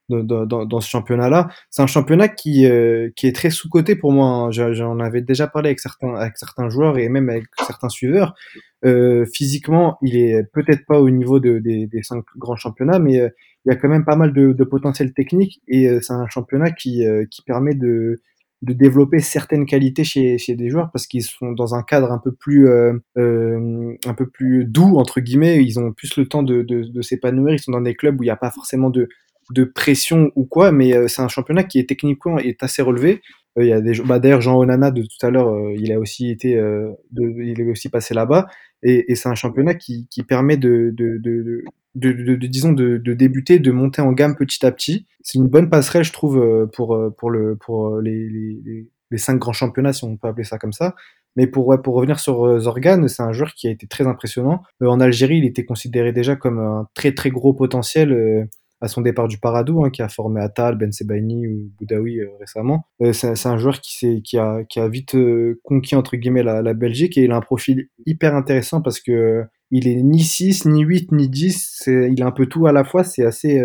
Speaker 5: dans, dans, ce championnat-là. C'est un championnat qui qui est très sous coté pour moi. Hein. J'en avais déjà parlé avec certains avec certains joueurs et même avec certains suiveurs. Euh, physiquement, il est peut-être pas au niveau de, des, des cinq grands championnats, mais il y a quand même pas mal de, de potentiel technique et euh, c'est un championnat qui, euh, qui permet de, de développer certaines qualités chez, chez des joueurs parce qu'ils sont dans un cadre un peu plus euh, euh, un peu plus doux entre guillemets ils ont plus le temps de, de, de s'épanouir ils sont dans des clubs où il n'y a pas forcément de de pression ou quoi mais euh, c'est un championnat qui est techniquement est assez relevé euh, il y a des bah, d'ailleurs Jean Onana de tout à l'heure euh, il a aussi été il est aussi passé là-bas et, c'est un championnat qui, qui permet de, de, de, disons de, débuter, de monter en gamme petit à petit. C'est une bonne passerelle, je trouve, pour pour le pour les, les, cinq grands championnats, si on peut appeler ça comme ça. Mais pour pour revenir sur Zorgan, c'est un joueur qui a été très impressionnant. en Algérie, il était considéré déjà comme un très très gros potentiel à son départ du Paradou, hein, qui a formé Atal, Ben Sebaini ou Boudaoui euh, récemment. Euh, c'est un joueur qui, qui, a, qui a vite euh, conquis entre guillemets la, la, Belgique et il a un profil hyper intéressant parce que il est ni 6, ni 8, ni 10, il a un peu tout à la fois, c'est assez,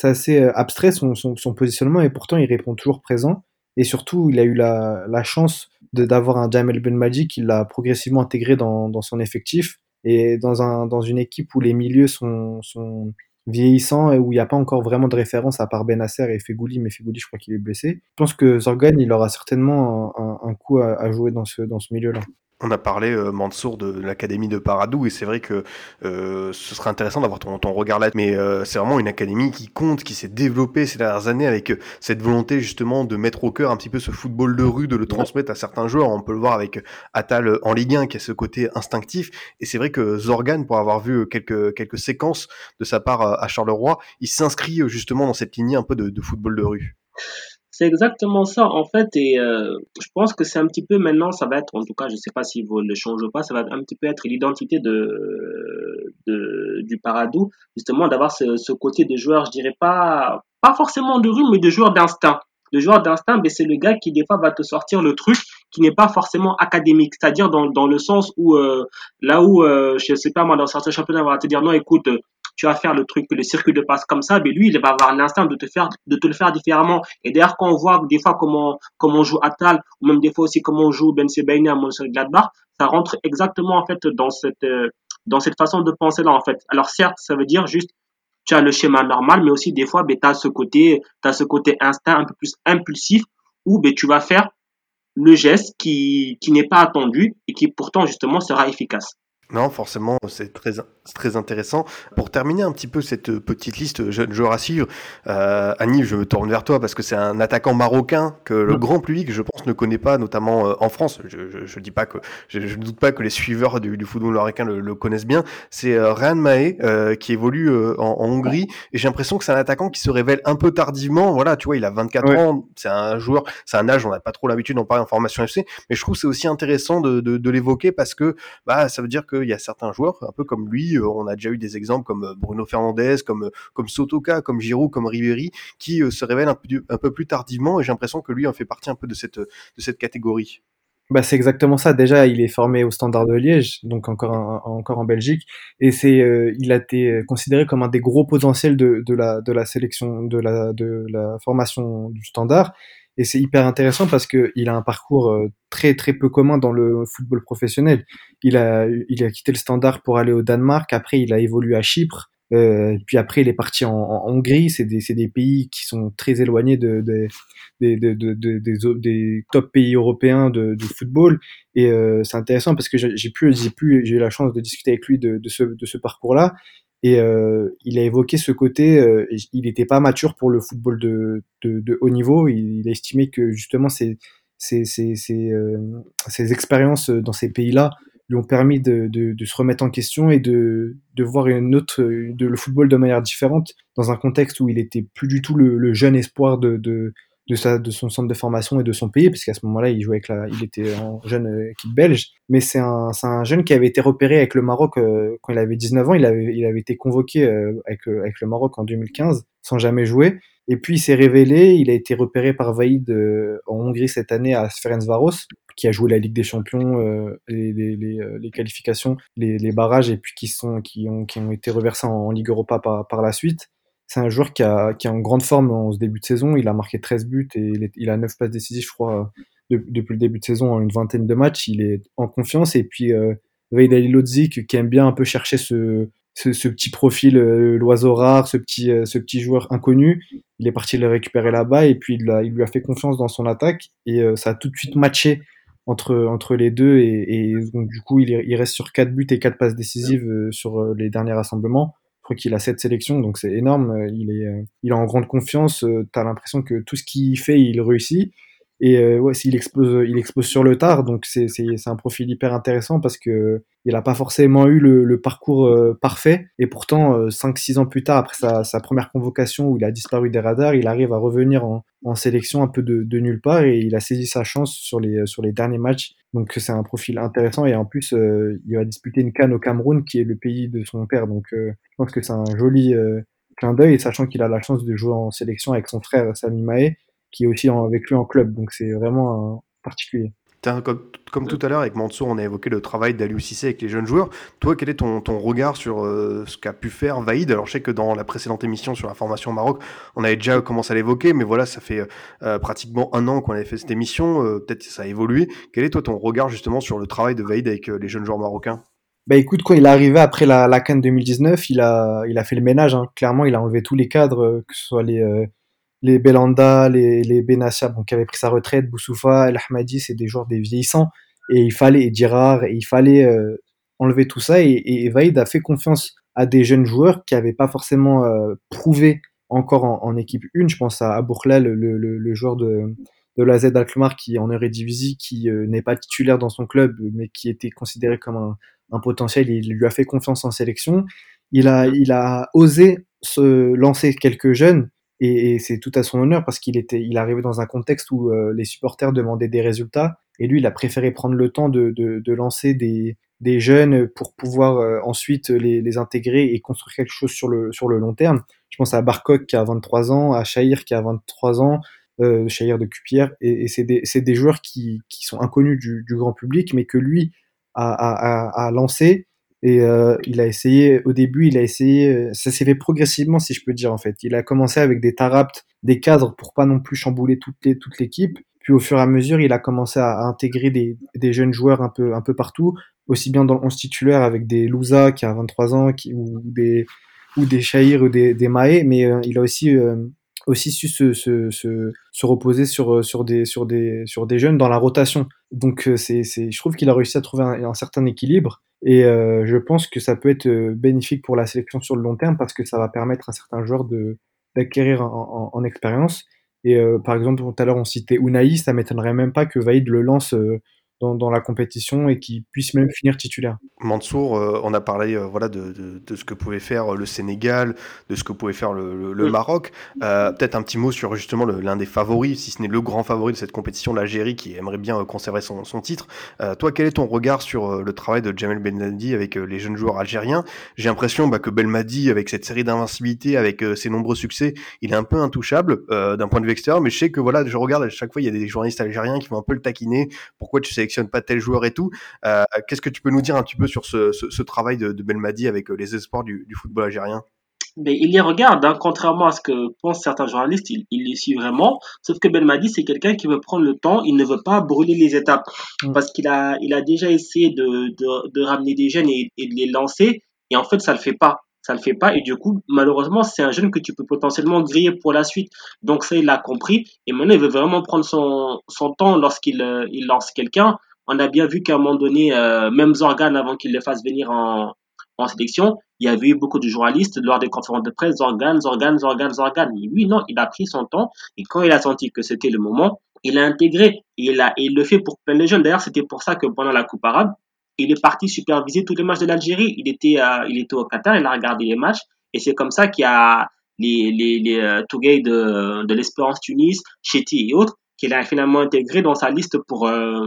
Speaker 5: assez abstrait son, son, son, positionnement et pourtant il répond toujours présent. Et surtout, il a eu la, la chance d'avoir un Jamel Benmadi qui l'a progressivement intégré dans, dans son effectif et dans, un, dans une équipe où les milieux sont, sont vieillissant et où il n'y a pas encore vraiment de référence à part Benasser et Fegouli, mais Fegouli, je crois qu'il est blessé. Je pense que Zorgan, il aura certainement un, coup à, jouer dans ce milieu-là.
Speaker 4: On a parlé, euh, Mansour, de, l'académie de Paradou, et c'est vrai que euh, ce serait intéressant d'avoir ton, ton, regard là. Mais euh, c'est vraiment une académie qui compte, qui s'est développée ces dernières années avec euh, cette volonté justement de mettre au cœur un petit peu ce football de rue, de le transmettre à certains joueurs. On peut le voir avec Atal en Ligue 1, qui a ce côté instinctif. Et c'est vrai que Zorgan, pour avoir vu quelques, séquences de sa part à Charleroi, il s'inscrit justement dans cette lignée un peu de football de rue.
Speaker 6: C'est exactement ça, en fait, et euh, je pense que c'est un petit peu maintenant, ça va être, en tout cas, je sais pas s'ils vont le changer ou pas, ça va un petit peu être l'identité de, de, du Paradou, justement, d'avoir ce, côté de joueur, je dirais pas, pas forcément de rue, mais de joueur d'instinct. Le joueur d'instinct, ben, c'est le gars qui, des fois, va te sortir le truc qui n'est pas forcément académique, c'est-à-dire dans, dans le sens où, euh, là où, euh, je sais pas, moi, dans certains championnats, on va te dire, non, écoute, tu vas faire le truc, le circuit de passe comme ça, mais lui, il va avoir l'instinct de te faire, de te le faire différemment. Et d'ailleurs, quand on voit des fois comment, comment on joue Atal, ou même des fois aussi comment on joue Ben Sebaini à Mönchengladbach, ça rentre exactement, en fait, dans cette, euh, dans cette façon de penser là, en fait. Alors, certes, ça veut dire juste, tu as le schéma normal, mais aussi des fois, ben, tu as ce côté, as ce côté instinct un peu plus impulsif où, ben, tu vas faire le geste qui, qui n'est pas attendu et qui pourtant, justement, sera efficace.
Speaker 4: Non, forcément, c'est très, très intéressant. Pour terminer un petit peu cette petite liste jeunes joueurs à suivre, euh, Annie, je me tourne vers toi parce que c'est un attaquant marocain que le grand public, je pense, ne connaît pas, notamment euh, en France. Je, je, je, dis pas que, je, je, ne doute pas que les suiveurs du, du football marocain le, le, connaissent bien. C'est euh, Ryan Mahé euh, qui évolue euh, en, en, Hongrie et j'ai l'impression que c'est un attaquant qui se révèle un peu tardivement. Voilà, tu vois, il a 24 ouais. ans, c'est un joueur, c'est un âge, on n'a pas trop l'habitude d'en parler en formation FC, mais je trouve c'est aussi intéressant de, de, de l'évoquer parce que bah ça veut dire qu'il y a certains joueurs, un peu comme lui, on a déjà eu des exemples comme euh, Bruno Fernandez, comme euh, comme Sotoka, comme Giroud, comme Ribéry, qui euh, se révèlent un peu, plus tardivement. Et j'ai l'impression que lui en fait partie un peu de cette de cette catégorie.
Speaker 5: Bah, c'est exactement ça. Déjà, il est formé au Standard de Liège, donc encore en, encore en Belgique, et c'est, euh, il a été considéré comme un des gros potentiels de, de la de la sélection de la de la formation du Standard. Et c'est hyper intéressant parce que il a un parcours très très peu commun dans le football professionnel. Il a il a quitté le Standard pour aller au Danemark. Après, il a évolué à Chypre. Euh, puis après, il est parti en, Hongrie. C'est des, des pays qui sont très éloignés de, de, de, de, de des, top pays européens de football. Et euh, c'est intéressant parce que j'ai pu, j'ai eu la chance de discuter avec lui de, ce, de ce parcours-là. Et euh, il a évoqué ce côté, euh, il n'était pas mature pour le football de, de, de haut niveau. Il, il, a estimé que justement ces, euh, ces expériences dans ces pays-là lui ont permis de, de, de, se remettre en question et de, de voir une autre, de, le football de manière différente dans un contexte où il était plus du tout le, le jeune espoir de, de, de, sa, de son centre de formation et de son pays, parce qu'à ce moment-là, il jouait avec la, il était en jeune euh, équipe belge. Mais c'est un, un jeune qui avait été repéré avec le Maroc euh, quand il avait 19 ans. Il avait, il avait été convoqué euh, avec, euh, avec le Maroc en 2015 sans jamais jouer. Et puis il s'est révélé, il a été repéré par Vaïd euh, en Hongrie cette année à Ferencvaros, qui a joué la Ligue des Champions, euh, les, les, les, les, qualifications, les, les, barrages, et puis qui, sont, qui, ont, qui ont été reversés en, en Ligue Europa par, par la suite c'est un joueur qui, a, qui est en grande forme en ce début de saison. Il a marqué 13 buts et il, est, il a 9 passes décisives, je crois, de, depuis le début de saison une vingtaine de matchs. Il est en confiance. Et puis, euh, Veid Lodzik, qui aime bien un peu chercher ce, ce, petit profil, euh, l'oiseau rare, ce petit, euh, ce petit joueur inconnu. Il est parti le récupérer là-bas et puis il, a, il lui a fait confiance dans son attaque et euh, ça a tout de suite matché entre, entre les deux et, et donc, du coup il, il reste sur quatre buts et quatre passes décisives sur les derniers rassemblements. Qu'il a sept sélections donc c'est énorme. Euh, Il est, euh, il est en grande confiance. Euh, T'as l'impression que tout ce qu'il fait il réussit. Et euh, ouais, s'il explose, il explose sur le tard, donc c'est un profil hyper intéressant parce que il a pas forcément eu le, le parcours euh, parfait. Et pourtant euh, 5-6 ans plus tard après sa, sa première convocation où il a disparu des radars, il arrive à revenir en, en sélection un peu de, de nulle part et il a saisi sa chance sur les sur les derniers matchs. Donc c'est un profil intéressant et en plus euh, il va disputer une canne au Cameroun qui est le pays de son père, donc euh, je pense que c'est un joli euh, clin d'œil sachant qu'il a la chance de jouer en sélection avec son frère Sami Mae qui est aussi en- avec lui en club. Donc c'est vraiment un particulier.
Speaker 4: Comme, comme tout à l'heure avec Mansour, on a évoqué le travail d'Aliou Cissé avec les jeunes joueurs. Toi, quel est ton, ton regard sur euh, ce qu'a pu faire Vaïd? Alors, je sais que dans la précédente émission sur la formation au Maroc, on avait déjà commencé à l'évoquer, mais voilà, ça fait euh, pratiquement un an qu'on avait fait cette émission. euh, Peut-être que ça a évolué. Quel est toi ton regard justement sur le travail de Vaïd avec euh, les jeunes joueurs marocains?
Speaker 5: Bah écoute, quand il est arrivé après la, la Cannes 2019, il a, il a fait le ménage. Hein. Clairement, il a enlevé tous les cadres, euh, que ce soit les, euh, les Belanda, les, les Benassia, bon, qui avaient pris sa retraite, Boussoufa, El Ahmadi, c'est des joueurs des vieillissants. Et il fallait, et Girard, et il fallait euh, enlever tout ça. Et, et, Vaïd a fait confiance à des jeunes joueurs qui n'avaient pas forcément euh, prouvé encore en, en équipe 1. Je pense à Abourla, le, le, le, joueur de, de la Z Alkmaar qui en Eredivisie, qui euh, n'est pas titulaire dans son club, mais qui était considéré comme un, un potentiel. Il lui a fait confiance en sélection. Il a, il a osé se lancer quelques jeunes et, et c'est tout à son honneur parce qu'il était, il arrivait dans un contexte où euh, les supporters demandaient des résultats et lui, il a préféré prendre le temps de, de, de lancer des, des jeunes pour pouvoir euh, ensuite les, les intégrer et construire quelque chose sur le, sur le long terme. Je pense à Barcock qui a 23 ans, à Shahir qui a 23 ans, euh, Shahir de Cupière, et, et c'est des, des joueurs qui, qui sont inconnus du, du grand public, mais que lui a, a, a, a lancé. Et euh, il a essayé, au début, il a essayé, euh, ça s'est fait progressivement, si je peux dire, en fait. Il a commencé avec des taraptes, des cadres pour pas non plus chambouler toute, l'équipe. Puis au fur et à mesure, il a commencé à, intégrer des, des jeunes joueurs un peu, un peu partout, aussi bien dans le 11 titulaire avec des Louza qui a 23 ans, qui, ou des, ou des Shahir ou des, des mais euh, il a aussi, euh, aussi su se, se, se, se reposer sur, sur, des, sur, des, sur des jeunes dans la rotation. Donc euh, c'est, je trouve qu'il a réussi à trouver un, certain équilibre. Et euh, je pense que ça peut être euh, bénéfique pour la sélection sur le long terme parce que ça va permettre à certains joueurs d'acquérir en, en, en expérience. Et euh, par exemple, tout à l'heure on citait Unai, ça m'étonnerait même pas que Vaïd le lance euh, dans, dans la compétition et qu'il puisse même finir titulaire.
Speaker 4: Mansour, euh, on a parlé euh, voilà, de, de, de, ce que pouvait faire le Sénégal, de ce que pouvait faire le, le, le Maroc. Euh, Peut-être un petit mot sur justement l'un des favoris, si ce n'est le grand favori de cette compétition, l'Algérie, qui aimerait bien euh, conserver son, son titre. Euh, toi, quel est ton regard sur euh, le travail de Jamel Benadi avec euh, les jeunes joueurs algériens? J'ai l'impression bah, que Belmadi, avec cette série d'invincibilité, avec euh, ses nombreux succès, il est un peu intouchable euh, d'un point de vue extérieur, mais je sais que voilà, je regarde à chaque fois, il y a des journalistes algériens qui vont un peu le taquiner. Pourquoi tu sélectionnes pas tel joueur et tout euh, Qu'est-ce que tu peux nous dire un petit peu sur ce, ce, ce travail de, de Belmadi avec euh, les espoirs du, du football algérien?
Speaker 6: Mais il les regarde, hein, contrairement à ce que pensent certains journalistes, il, il les suit vraiment. Sauf que Belmadi, c'est quelqu'un qui veut prendre le temps, il ne veut pas brûler les étapes.
Speaker 5: Mm.
Speaker 6: Parce qu'il a, il a déjà essayé de, de, de ramener des jeunes et, et de les lancer, et en fait, ça le fait pas. Ça le fait pas, et du coup, malheureusement, c'est un jeune que tu peux potentiellement griller pour la suite. Donc ça, il l'a compris, et maintenant, il veut vraiment prendre son, son temps lorsqu'il euh, il lance quelqu'un. On a bien vu qu'à un moment donné, euh, même Zorgan, avant qu'il le fasse venir en, en sélection, il y avait eu beaucoup de journalistes lors des conférences de presse, Zorgan, Zorgan, Zorgan, Zorgan. Et lui, non, il a pris son temps et quand il a senti que c'était le moment, il a intégré il, a, et il le fait pour plein de jeunes. D'ailleurs, c'était pour ça que pendant la Coupe arabe, il est parti superviser tous les matchs de l'Algérie. Il était, euh, il était au Qatar, il a regardé les matchs et c'est comme ça qu'il y a les, les, les uh, Touguay de, de l'Espérance Tunis, Chetty et autres qu'il a finalement intégré dans sa liste pour, euh,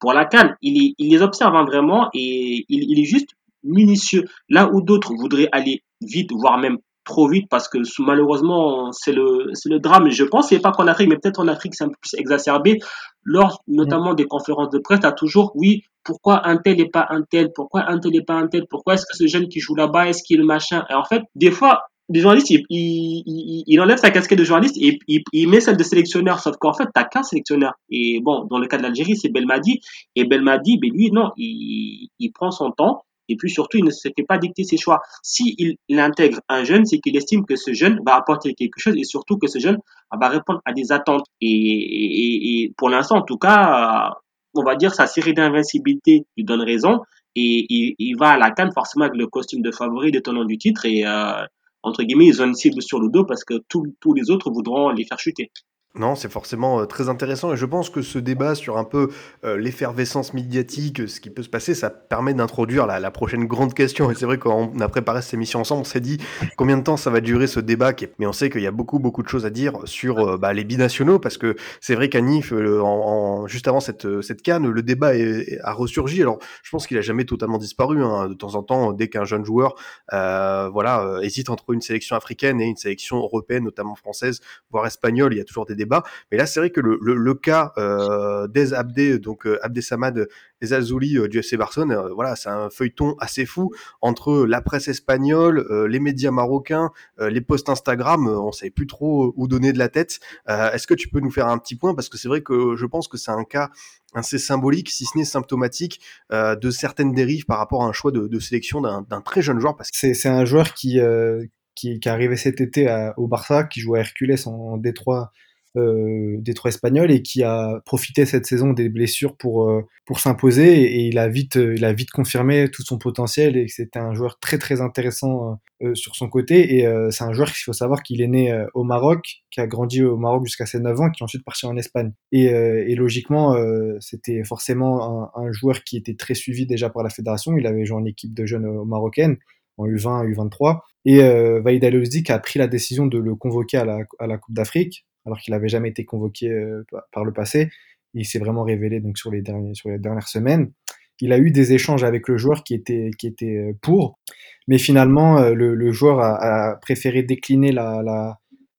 Speaker 6: pour la Cannes. Il, il les observe hein, vraiment et il, il est juste minutieux. Là où d'autres voudraient aller vite, voire même trop vite, parce que malheureusement, c'est le, c'est le drame. Je pense, c'est pas qu'en Afrique, mais peut-être en Afrique, c'est un peu plus exacerbé. Lors, notamment, des conférences de presse, t'as toujours, oui, pourquoi un tel et pas un tel? Pourquoi un tel et pas un tel? Pourquoi est-ce que ce jeune qui joue là-bas, est-ce qu'il est machin? Et en fait, des fois, des journalistes, il, il, enlève sa casquette de journaliste et il, met celle de sélectionneur. Sauf qu'en fait, t'as qu'un sélectionneur. Et bon, dans le cas de l'Algérie, c'est Belmadi. Et Belmadi, ben lui, non, il, prend son temps Et puis surtout, il ne se fait pas dicter ses choix. Si il, intègre un jeune, c'est qu'il estime que ce jeune va apporter quelque chose et surtout que ce jeune va répondre à des attentes. Et, pour l'instant, en tout cas, on va dire sa série d'invincibilité lui donne raison et il, va à la canne forcément avec le costume de favori de tenant du titre et euh, entre guillemets ils ont une cible sur le dos parce que tous les autres voudront les faire chuter.
Speaker 4: Non, c'est forcément euh, très intéressant et je pense que ce débat sur un peu euh, l'effervescence médiatique, ce qui peut se passer, ça permet d'introduire la, la, prochaine grande question. Et c'est vrai quand on a préparé cette émission ensemble, on s'est dit combien de temps ça va durer ce débat. Mais on sait qu'il y a beaucoup beaucoup de choses à dire sur euh, bah, les binationaux parce que c'est vrai qu'à Nif, juste avant cette cette canne, le débat est, a ressurgi. Alors je pense qu'il a jamais totalement disparu. Hein. De temps en temps, dès qu'un jeune joueur, voilà, hésite entre une sélection africaine et une sélection européenne, notamment française, voire espagnole, il y a toujours des débat. Mais là, c'est vrai que le, cas euh, des Abdé, donc euh, Abdé Samad des Azouli euh, du FC Barcelone, euh, voilà, c'est un feuilleton assez fou entre la presse espagnole, les médias marocains, les posts Instagram, on savait plus trop où donner de la tête. Est-ce que tu peux nous faire un petit point? Parce que c'est vrai que je pense que c'est un cas assez symbolique, si ce n'est symptomatique, de certaines dérives par rapport à un choix de, sélection d'un très jeune joueur.
Speaker 5: C'est un joueur qui, qui, qui est arrivé cet été à, au Barça, qui jouait à Hercules en, en Détroit euh, des trois espagnols et qui a profité cette saison des blessures pour euh, pour s'imposer et, il a vite euh, il a vite confirmé tout son potentiel et c'était un joueur très très intéressant sur son côté et c'est un joueur qu'il faut savoir qu'il est né au Maroc qui a grandi au Maroc jusqu'à ses 9 ans qui est ensuite parti en Espagne. Et, et logiquement c'était forcément un, un, joueur qui était très suivi déjà par la fédération. Il avait joué en équipe de jeunes marocaines en U20 U23 et euh, Vaïd a pris la décision de le convoquer à la, à la Coupe d'Afrique alors qu'il n'avait jamais été convoqué euh, par le passé. Il s'est vraiment révélé donc sur les, sur les dernières semaines. Il a eu des échanges avec le joueur qui était, qui était euh, pour, mais finalement, euh, le, joueur a, préféré décliner la,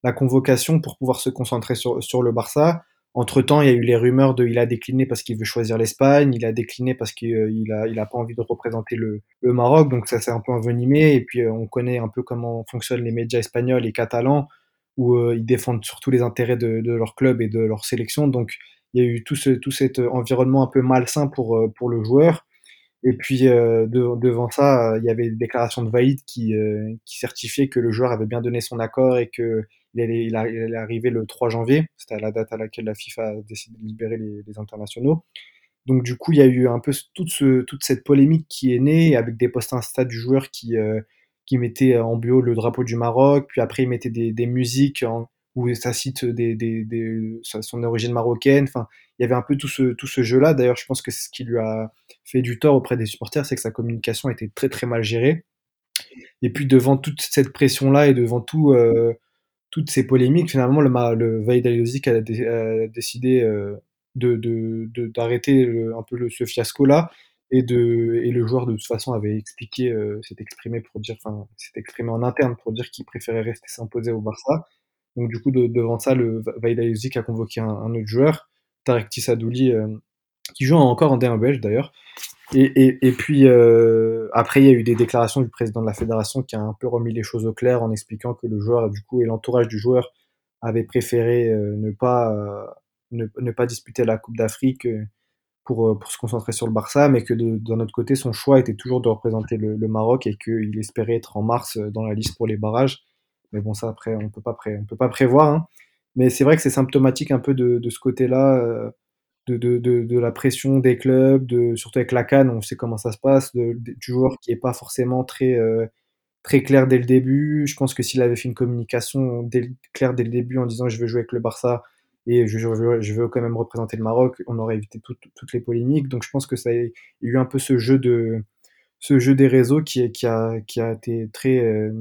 Speaker 5: la, convocation pour pouvoir se concentrer sur, sur le Barça. Entre-temps, il y a eu les rumeurs de il a décliné parce qu'il veut choisir l'Espagne, il a décliné parce qu'il a, il a pas envie de représenter le, le Maroc, donc ça s'est un peu envenimé. Et puis, on connaît un peu comment fonctionnent les médias espagnols et catalans où euh, ils défendent surtout les intérêts de, leur club et de leur sélection. Donc il y a eu tout, ce, tout cet environnement un peu malsain pour, euh, le joueur. Et puis euh, devant ça, il y avait des déclarations de Vaïd qui, qui certifiaient que le joueur avait bien donné son accord et que il allait, arriver le 3 janvier. C'était la date à laquelle la FIFA a décidé de libérer les, internationaux. Donc du coup, il y a eu un peu toute cette polémique qui est née avec des posts Insta du joueur qui, qui mettait en bio le drapeau du Maroc, puis après il mettait des, musiques où ça cite des, des, des, son origine marocaine. Enfin, il y avait un peu tout ce, tout ce jeu-là. D'ailleurs, je pense que ce qui lui a fait du tort auprès des supporters, c'est que sa communication était très très mal gérée. Et puis devant toute cette pression-là et devant tout, euh, toutes ces polémiques, finalement, le, le Vaïd a, décidé euh, d'arrêter de, un peu ce fiasco-là et de et le joueur de toute façon avait expliqué euh, s'est exprimé pour dire enfin s'est exprimé en interne pour dire qu'il préférait rester s'imposer au Barça. Donc du coup de, devant ça le Vaida a convoqué un, autre joueur Tarek Tissadouli euh, qui joue encore en D1 belge d'ailleurs. Et, et, et, puis euh, après il y a eu des déclarations du président de la fédération qui a un peu remis les choses au clair en expliquant que le joueur du coup et l'entourage du joueur avaient préféré euh, ne pas euh, ne, ne, pas disputer la Coupe d'Afrique pour, euh, pour se concentrer sur le Barça, mais que d'un autre côté, son choix était toujours de représenter le, Maroc et qu'il espérait être en mars euh, dans la liste pour les barrages. Mais bon, ça, après, on peut pas, pré on peut pas prévoir. Hein. Mais c'est vrai que c'est symptomatique un peu de, ce côté-là, euh, de, la pression des clubs, de, surtout avec la Cannes, on sait comment ça se passe, du joueur qui est pas forcément très, clair dès le début. Je pense que s'il avait fait une communication claire dès le début en disant je veux jouer avec le Barça, et je, veux quand même représenter le Maroc, on aurait évité toutes les polémiques. Donc je pense que ça a eu un peu ce jeu des réseaux qui, a qui a été très euh,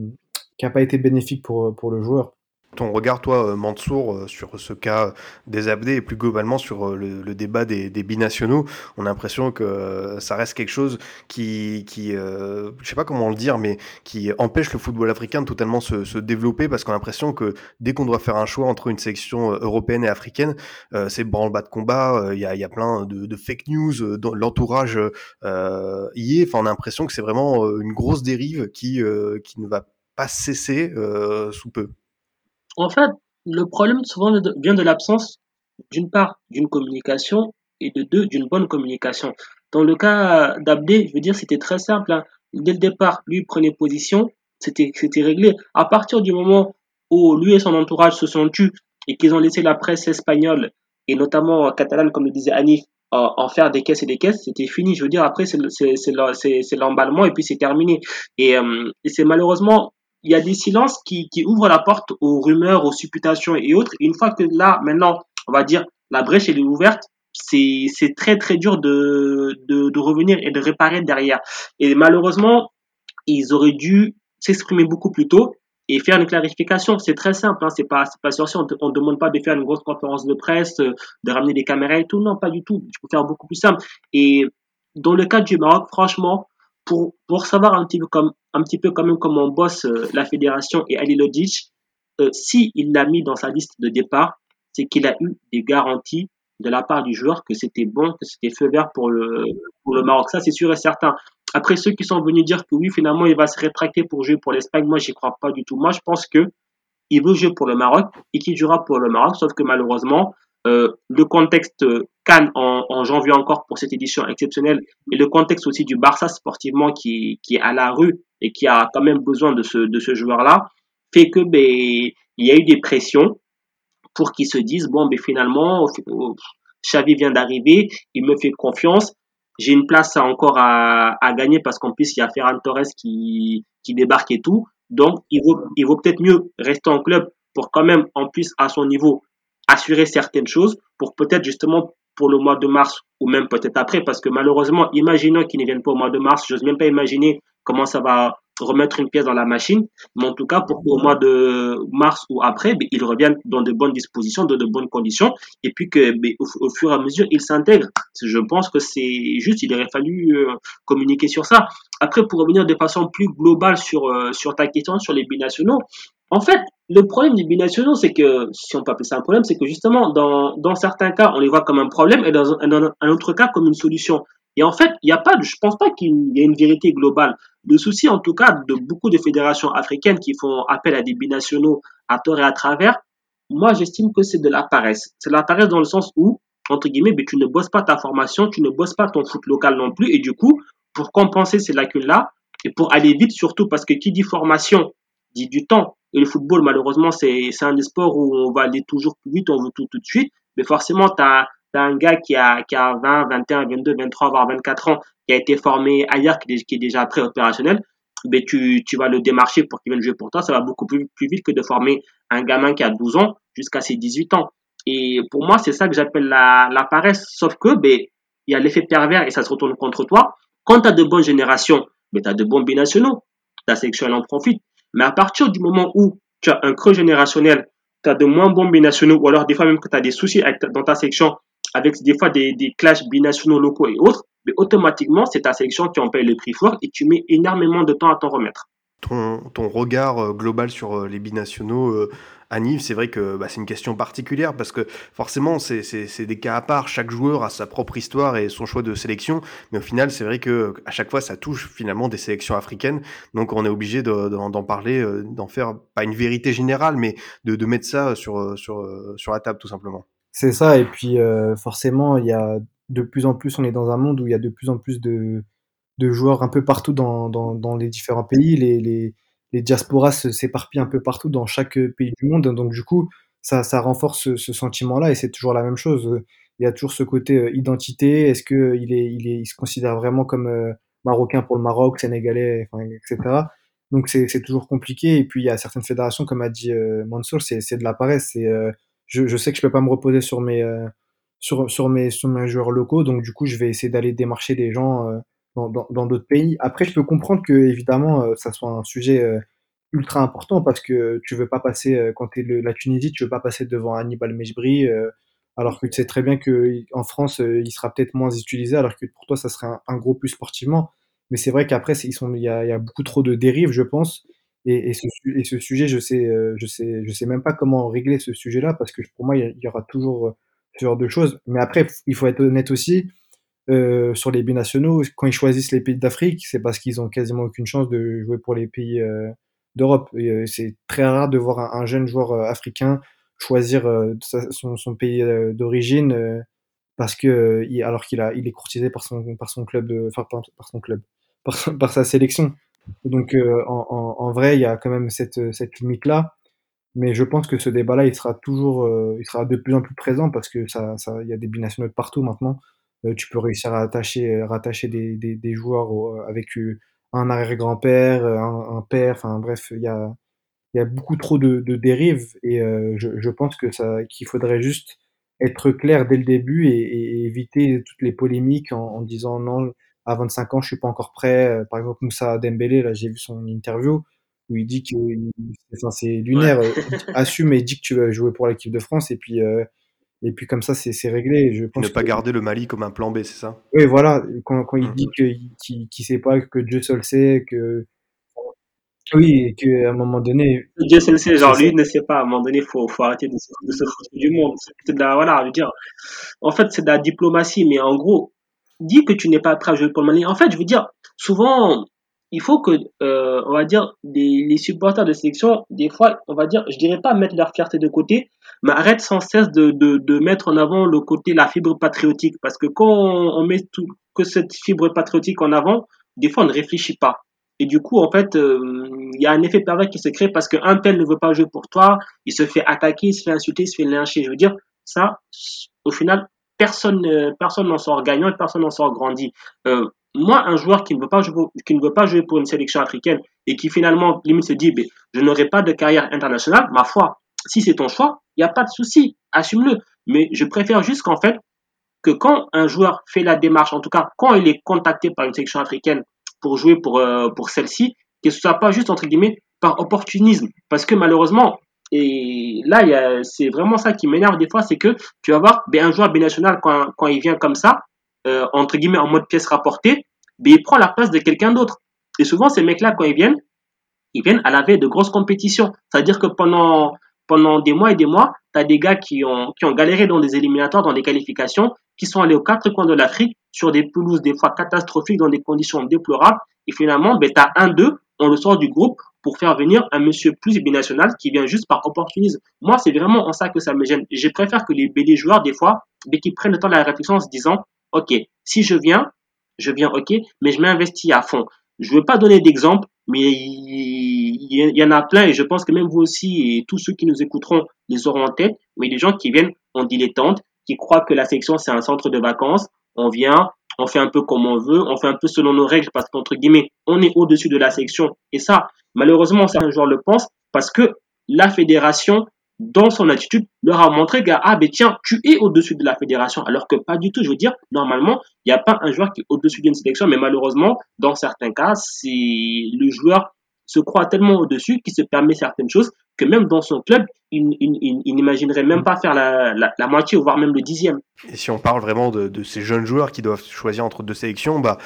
Speaker 5: pas été bénéfique pour le joueur
Speaker 4: ton regard, toi, euh, Mansour, euh, sur ce cas des Abdés et plus globalement sur euh, le, débat des, binationaux On a l'impression que ça reste quelque chose qui, je sais pas comment le dire, mais qui empêche le football africain de totalement se, développer parce qu'on a l'impression que dès qu'on doit faire un choix entre une sélection européenne et africaine, c'est branle-bas de combat, il y, a, plein de, fake news, l'entourage y est. Enfin, on a l'impression que c'est vraiment une grosse dérive qui ne va pas cesser sous peu.
Speaker 6: En fait, le problème souvent vient de l'absence, d'une part, d'une communication et de deux, d'une bonne communication. Dans le cas d'Abdé, je veux dire, c'était très simple. Hein. dès le départ, lui prenait position, c'était réglé. À partir du moment où lui et son entourage se sont tus et qu'ils ont laissé la presse espagnole et notamment catalane, comme le disait Anif, en faire des caisses et des caisses, c'était fini. Je veux dire, après, c'est l'emballement et puis c'est terminé. Et, euh, et c'est malheureusement, il y a des silences qui, qui ouvrent la porte aux rumeurs, aux supputations et autres. une fois que là, maintenant, on va dire, la brèche est ouverte, c'est c'est très très dur de, de, de revenir et de réparer derrière. Et malheureusement, ils auraient dû s'exprimer beaucoup plus tôt et faire une clarification. C'est très simple, hein, c'est pas c'est pas sorcier. On ne demande pas de faire une grosse conférence de presse, euh, de ramener des caméras et tout. Non, pas du tout. Je peux faire beaucoup plus simple. Et dans le cas du Maroc, franchement, pour pour savoir un petit peu comme un petit peu quand même comment bosse euh, la fédération et Ali Lodic, euh, si il l'a mis dans sa liste de départ, c'est qu'il a eu des garanties de la part du joueur que c'était bon, que c'était feu vert pour le pour le Maroc. Ça, c'est sûr et certain. Après, ceux qui sont venus dire que oui, finalement, il va se rétracter pour jouer pour l'Espagne, moi, j'y crois pas du tout. Moi, je pense que il veut jouer pour le Maroc et qu'il jouera pour le Maroc, sauf que malheureusement, euh, le contexte En, janvier encore pour cette édition exceptionnelle et le contexte aussi du Barça sportivement qui, qui est à la rue et qui a quand même besoin de ce, de ce joueur-là fait que ben, il y a eu des pressions pour qu'ils se disent bon ben finalement Xavi vient d'arriver, il me fait confiance, j'ai une place encore à, à gagner parce qu'en plus il y a Ferran Torres qui, qui débarque et tout. Donc il vaut, il vaut peut-être mieux rester en club pour quand même en plus à son niveau assurer certaines choses pour peut-être justement pour le mois de mars ou même peut-être après parce que malheureusement imaginons qu'il ne vienne pas au mois de mars, j'ose même pas imaginer comment ça va remettre une pièce dans la machine. Mais en tout cas, pour qu'au mois de mars ou après, ben, ils reviennent dans de bonnes dispositions, dans de bonnes conditions, et puis que ben, au, fur et à mesure, ils s'intègrent. Je pense que c'est juste, il aurait fallu euh, communiquer sur ça. Après, pour revenir de façon plus globale sur, euh, sur ta question sur les binationaux, en fait, le problème des binationaux, c'est que, si on peut appeler ça un problème, c'est que justement, dans, dans certains cas, on les voit comme un problème et dans un, dans un autre cas comme une solution. Et en fait, il n'y a pas, je pense pas qu'il y ait une vérité globale. Le souci, en tout cas, de beaucoup de fédérations africaines qui font appel à des binationaux à tort et à travers, moi, j'estime que c'est de la paresse. C'est de la paresse dans le sens où, entre guillemets, mais tu ne bosses pas ta formation, tu ne bosses pas ton foot local non plus. Et du coup, pour compenser ces lacunes-là, et pour aller vite surtout, parce que qui dit formation dit du temps. Et le football, malheureusement, c'est un des sports où on va aller toujours plus vite, on veut tout tout de suite. Mais forcément, tu as T'as un gars qui a, qui a 20, 21, 22, 23, voire 24 ans, qui a été formé ailleurs, qui est, déjà pré-opérationnel, ben tu, tu vas le démarcher pour qu'il vienne jouer pour toi. Ça va beaucoup plus, plus vite que de former un gamin qui a 12 ans jusqu'à ses 18 ans. Et pour moi, c'est ça que j'appelle la, la paresse. Sauf que, ben, il y a l'effet pervers et ça se retourne contre toi. Quand tu as de bonnes générations, ben, tu as de bons binationaux. Ta sélection, elle en profite. Mais à partir du moment où tu as un creux générationnel, tu as de moins bons binationaux, ou alors des fois même que tu as des soucis dans ta section, avec des fois des, clashs binationaux locaux et autres, mais automatiquement, c'est ta sélection qui en paye le prix fort et tu mets énormément de temps à t'en remettre.
Speaker 4: Ton, regard euh, global sur euh, les binationaux, euh, Anniv, c'est vrai que bah, c'est une question particulière parce que forcément, c'est des cas à part. Chaque joueur a sa propre histoire et son choix de sélection. Mais au final, c'est vrai que à chaque fois, ça touche finalement des sélections africaines. Donc, on est obligé d'en de, parler, d'en faire pas une vérité générale, mais de, de mettre ça sur, sur, sur la table tout simplement.
Speaker 5: C'est ça, et puis euh, forcément, il y a de plus en plus, on est dans un monde où il y a de plus en plus de, de joueurs un peu partout dans, dans, dans les différents pays. Les, les, les diasporas s'éparpillent un peu partout dans chaque pays du monde. Donc du coup, ça, ça renforce ce, sentiment-là et c'est toujours la même chose. Il y a toujours ce côté euh, identité. Est-ce que il est, il est, il se considère vraiment comme euh, marocain pour le Maroc, sénégalais, enfin, etc. Donc c'est, toujours compliqué. Et puis il y a certaines fédérations, comme a dit euh, Mansour, c'est, c'est de la paresse. C'est je, je, sais que je peux pas me reposer sur mes euh, sur, sur mes sur mes joueurs locaux, donc du coup je vais essayer d'aller démarcher des gens euh, dans dans d'autres pays. Après, je peux comprendre que évidemment euh, ça soit un sujet ultra important parce que tu veux pas passer quand tu es la Tunisie, tu veux pas passer devant Hannibal Mejbri alors que tu sais très bien que en France il sera peut-être moins utilisé alors que pour toi ça serait un, gros plus sportivement. Mais c'est vrai qu'après il y a, y a beaucoup trop de dérives, je pense. Et, ce, et, ce, sujet, je sais, euh, je sais, je sais même pas comment régler ce sujet-là parce que pour moi, il y, aura toujours euh, ce genre de choses. Mais après, il faut être honnête aussi euh, sur les binationaux. Quand ils choisissent les pays d'Afrique, c'est parce qu'ils ont quasiment aucune chance de jouer pour les pays d'Europe. C'est très rare de voir un, un jeune joueur africain choisir son, pays d'origine parce que alors qu'il a, il est courtisé par son, club, par son club par sa sélection. Donc euh, en, en, vrai, il y a quand même cette, cette limite-là. Mais je pense que ce débat-là, il sera toujours, euh, il sera de plus en plus présent parce que ça, ça, il y a des binationaux partout maintenant. Euh, tu peux réussir à attacher, rattacher des, des, des joueurs avec un arrière-grand-père, un, un, père, enfin bref, il y a, il y a beaucoup trop de, de dérives et euh, je, je, pense que ça, qu'il faudrait juste être clair dès le début et, et éviter toutes les polémiques en, en, disant non, à 25 ans, je suis pas encore prêt. Par exemple, Moussa Dembélé, là, j'ai vu son interview où il dit que enfin, c'est lunaire, ouais. assume et dit que tu vas jouer pour l'équipe de France et puis euh, et puis comme ça c'est réglé. Je
Speaker 4: pense ne pas que... garder le Mali comme un plan B, c'est ça?
Speaker 5: Oui, voilà. Quand, quand il mmh. dit qu'il qu sait pas, que Dieu seul sait, que oui, et qu'à un moment donné.
Speaker 6: Dieu seul sait, genre lui ne sait pas. À un moment donné, faut faut arrêter de se, de se foutre du monde. C'est de la, voilà, je veux dire. En fait, c'est de la diplomatie, mais en gros, dis que tu n'es pas prêt à jouer pour le Mali. En fait, je veux dire, souvent il faut que, euh, on va dire, les, supporters de sélection, des fois, on va dire, je dirais pas mettre leur fierté de côté, mais arrête sans cesse de, de, de mettre en avant le côté, la fibre patriotique. Parce que quand on, met tout, que cette fibre patriotique en avant, des fois, on ne réfléchit pas. Et du coup, en fait, euh, il y a un effet pervers qui se crée parce qu'un tel ne veut pas jouer pour toi, il se fait attaquer, il se fait insulter, il se fait lyncher. Je veux dire, ça, au final, personne, personne n'en sort gagnant et personne n'en sort grandi. Euh, moi, un joueur qui ne veut pas jouer, qui ne veut pas jouer pour une sélection africaine et qui finalement limite se dit, je n'aurai pas de carrière internationale, ma foi, si c'est ton choix, il n'y a pas de souci, assume-le. Mais je préfère juste qu'en fait, que quand un joueur fait la démarche, en tout cas quand il est contacté par une sélection africaine pour jouer pour, euh, pour celle-ci, que ce soit pas juste entre guillemets par opportunisme. Parce que malheureusement, et là, c'est vraiment ça qui m'énerve des fois, c'est que tu vas voir ben, un joueur binational quand, quand il vient comme ça, euh, entre guillemets en mode pièce rapportée, mais il prend la place de quelqu'un d'autre. Et souvent, ces mecs-là, quand ils viennent, ils viennent à la veille de grosses compétitions. C'est-à-dire que pendant, pendant des mois et des mois, tu as des gars qui ont, qui ont galéré dans des éliminatoires, dans des qualifications, qui sont allés aux quatre coins de l'Afrique, sur des pelouses des fois catastrophiques, dans des conditions déplorables. Et finalement, ben, tu as un d'eux, on le sort du groupe pour faire venir un monsieur plus binational qui vient juste par opportunisme. Moi, c'est vraiment en ça que ça me gêne. Je préfère que les BD joueurs, des fois, ben, qui prennent le temps de la réflexion en se disant, OK, si je viens, je viens, OK, mais je m'investis à fond. Je ne veux pas donner d'exemple, mais il y, en a plein et je pense que même vous aussi et tous ceux qui nous écouteront les auront en tête, mais des gens qui viennent en dilettante, qui croient que la section c'est un centre de vacances, on vient, on fait un peu comme on veut, on fait un peu selon nos règles parce qu'entre guillemets, on est au-dessus de la section. Et ça, malheureusement, certains joueurs le pensent parce que la fédération dans son attitude, leur a montré que, ah, ben tiens, tu es au-dessus de la fédération, alors que pas du tout. Je veux dire, normalement, il n'y a pas un joueur qui est au-dessus d'une sélection, mais malheureusement, dans certains cas, c'est le joueur se croit tellement au-dessus qu'il se permet certaines choses que même dans son club, il, n'imaginerait même pas faire la, la, la, moitié, voire même le dixième.
Speaker 4: Et si on parle vraiment de, ces jeunes joueurs qui doivent choisir entre deux sélections, bah,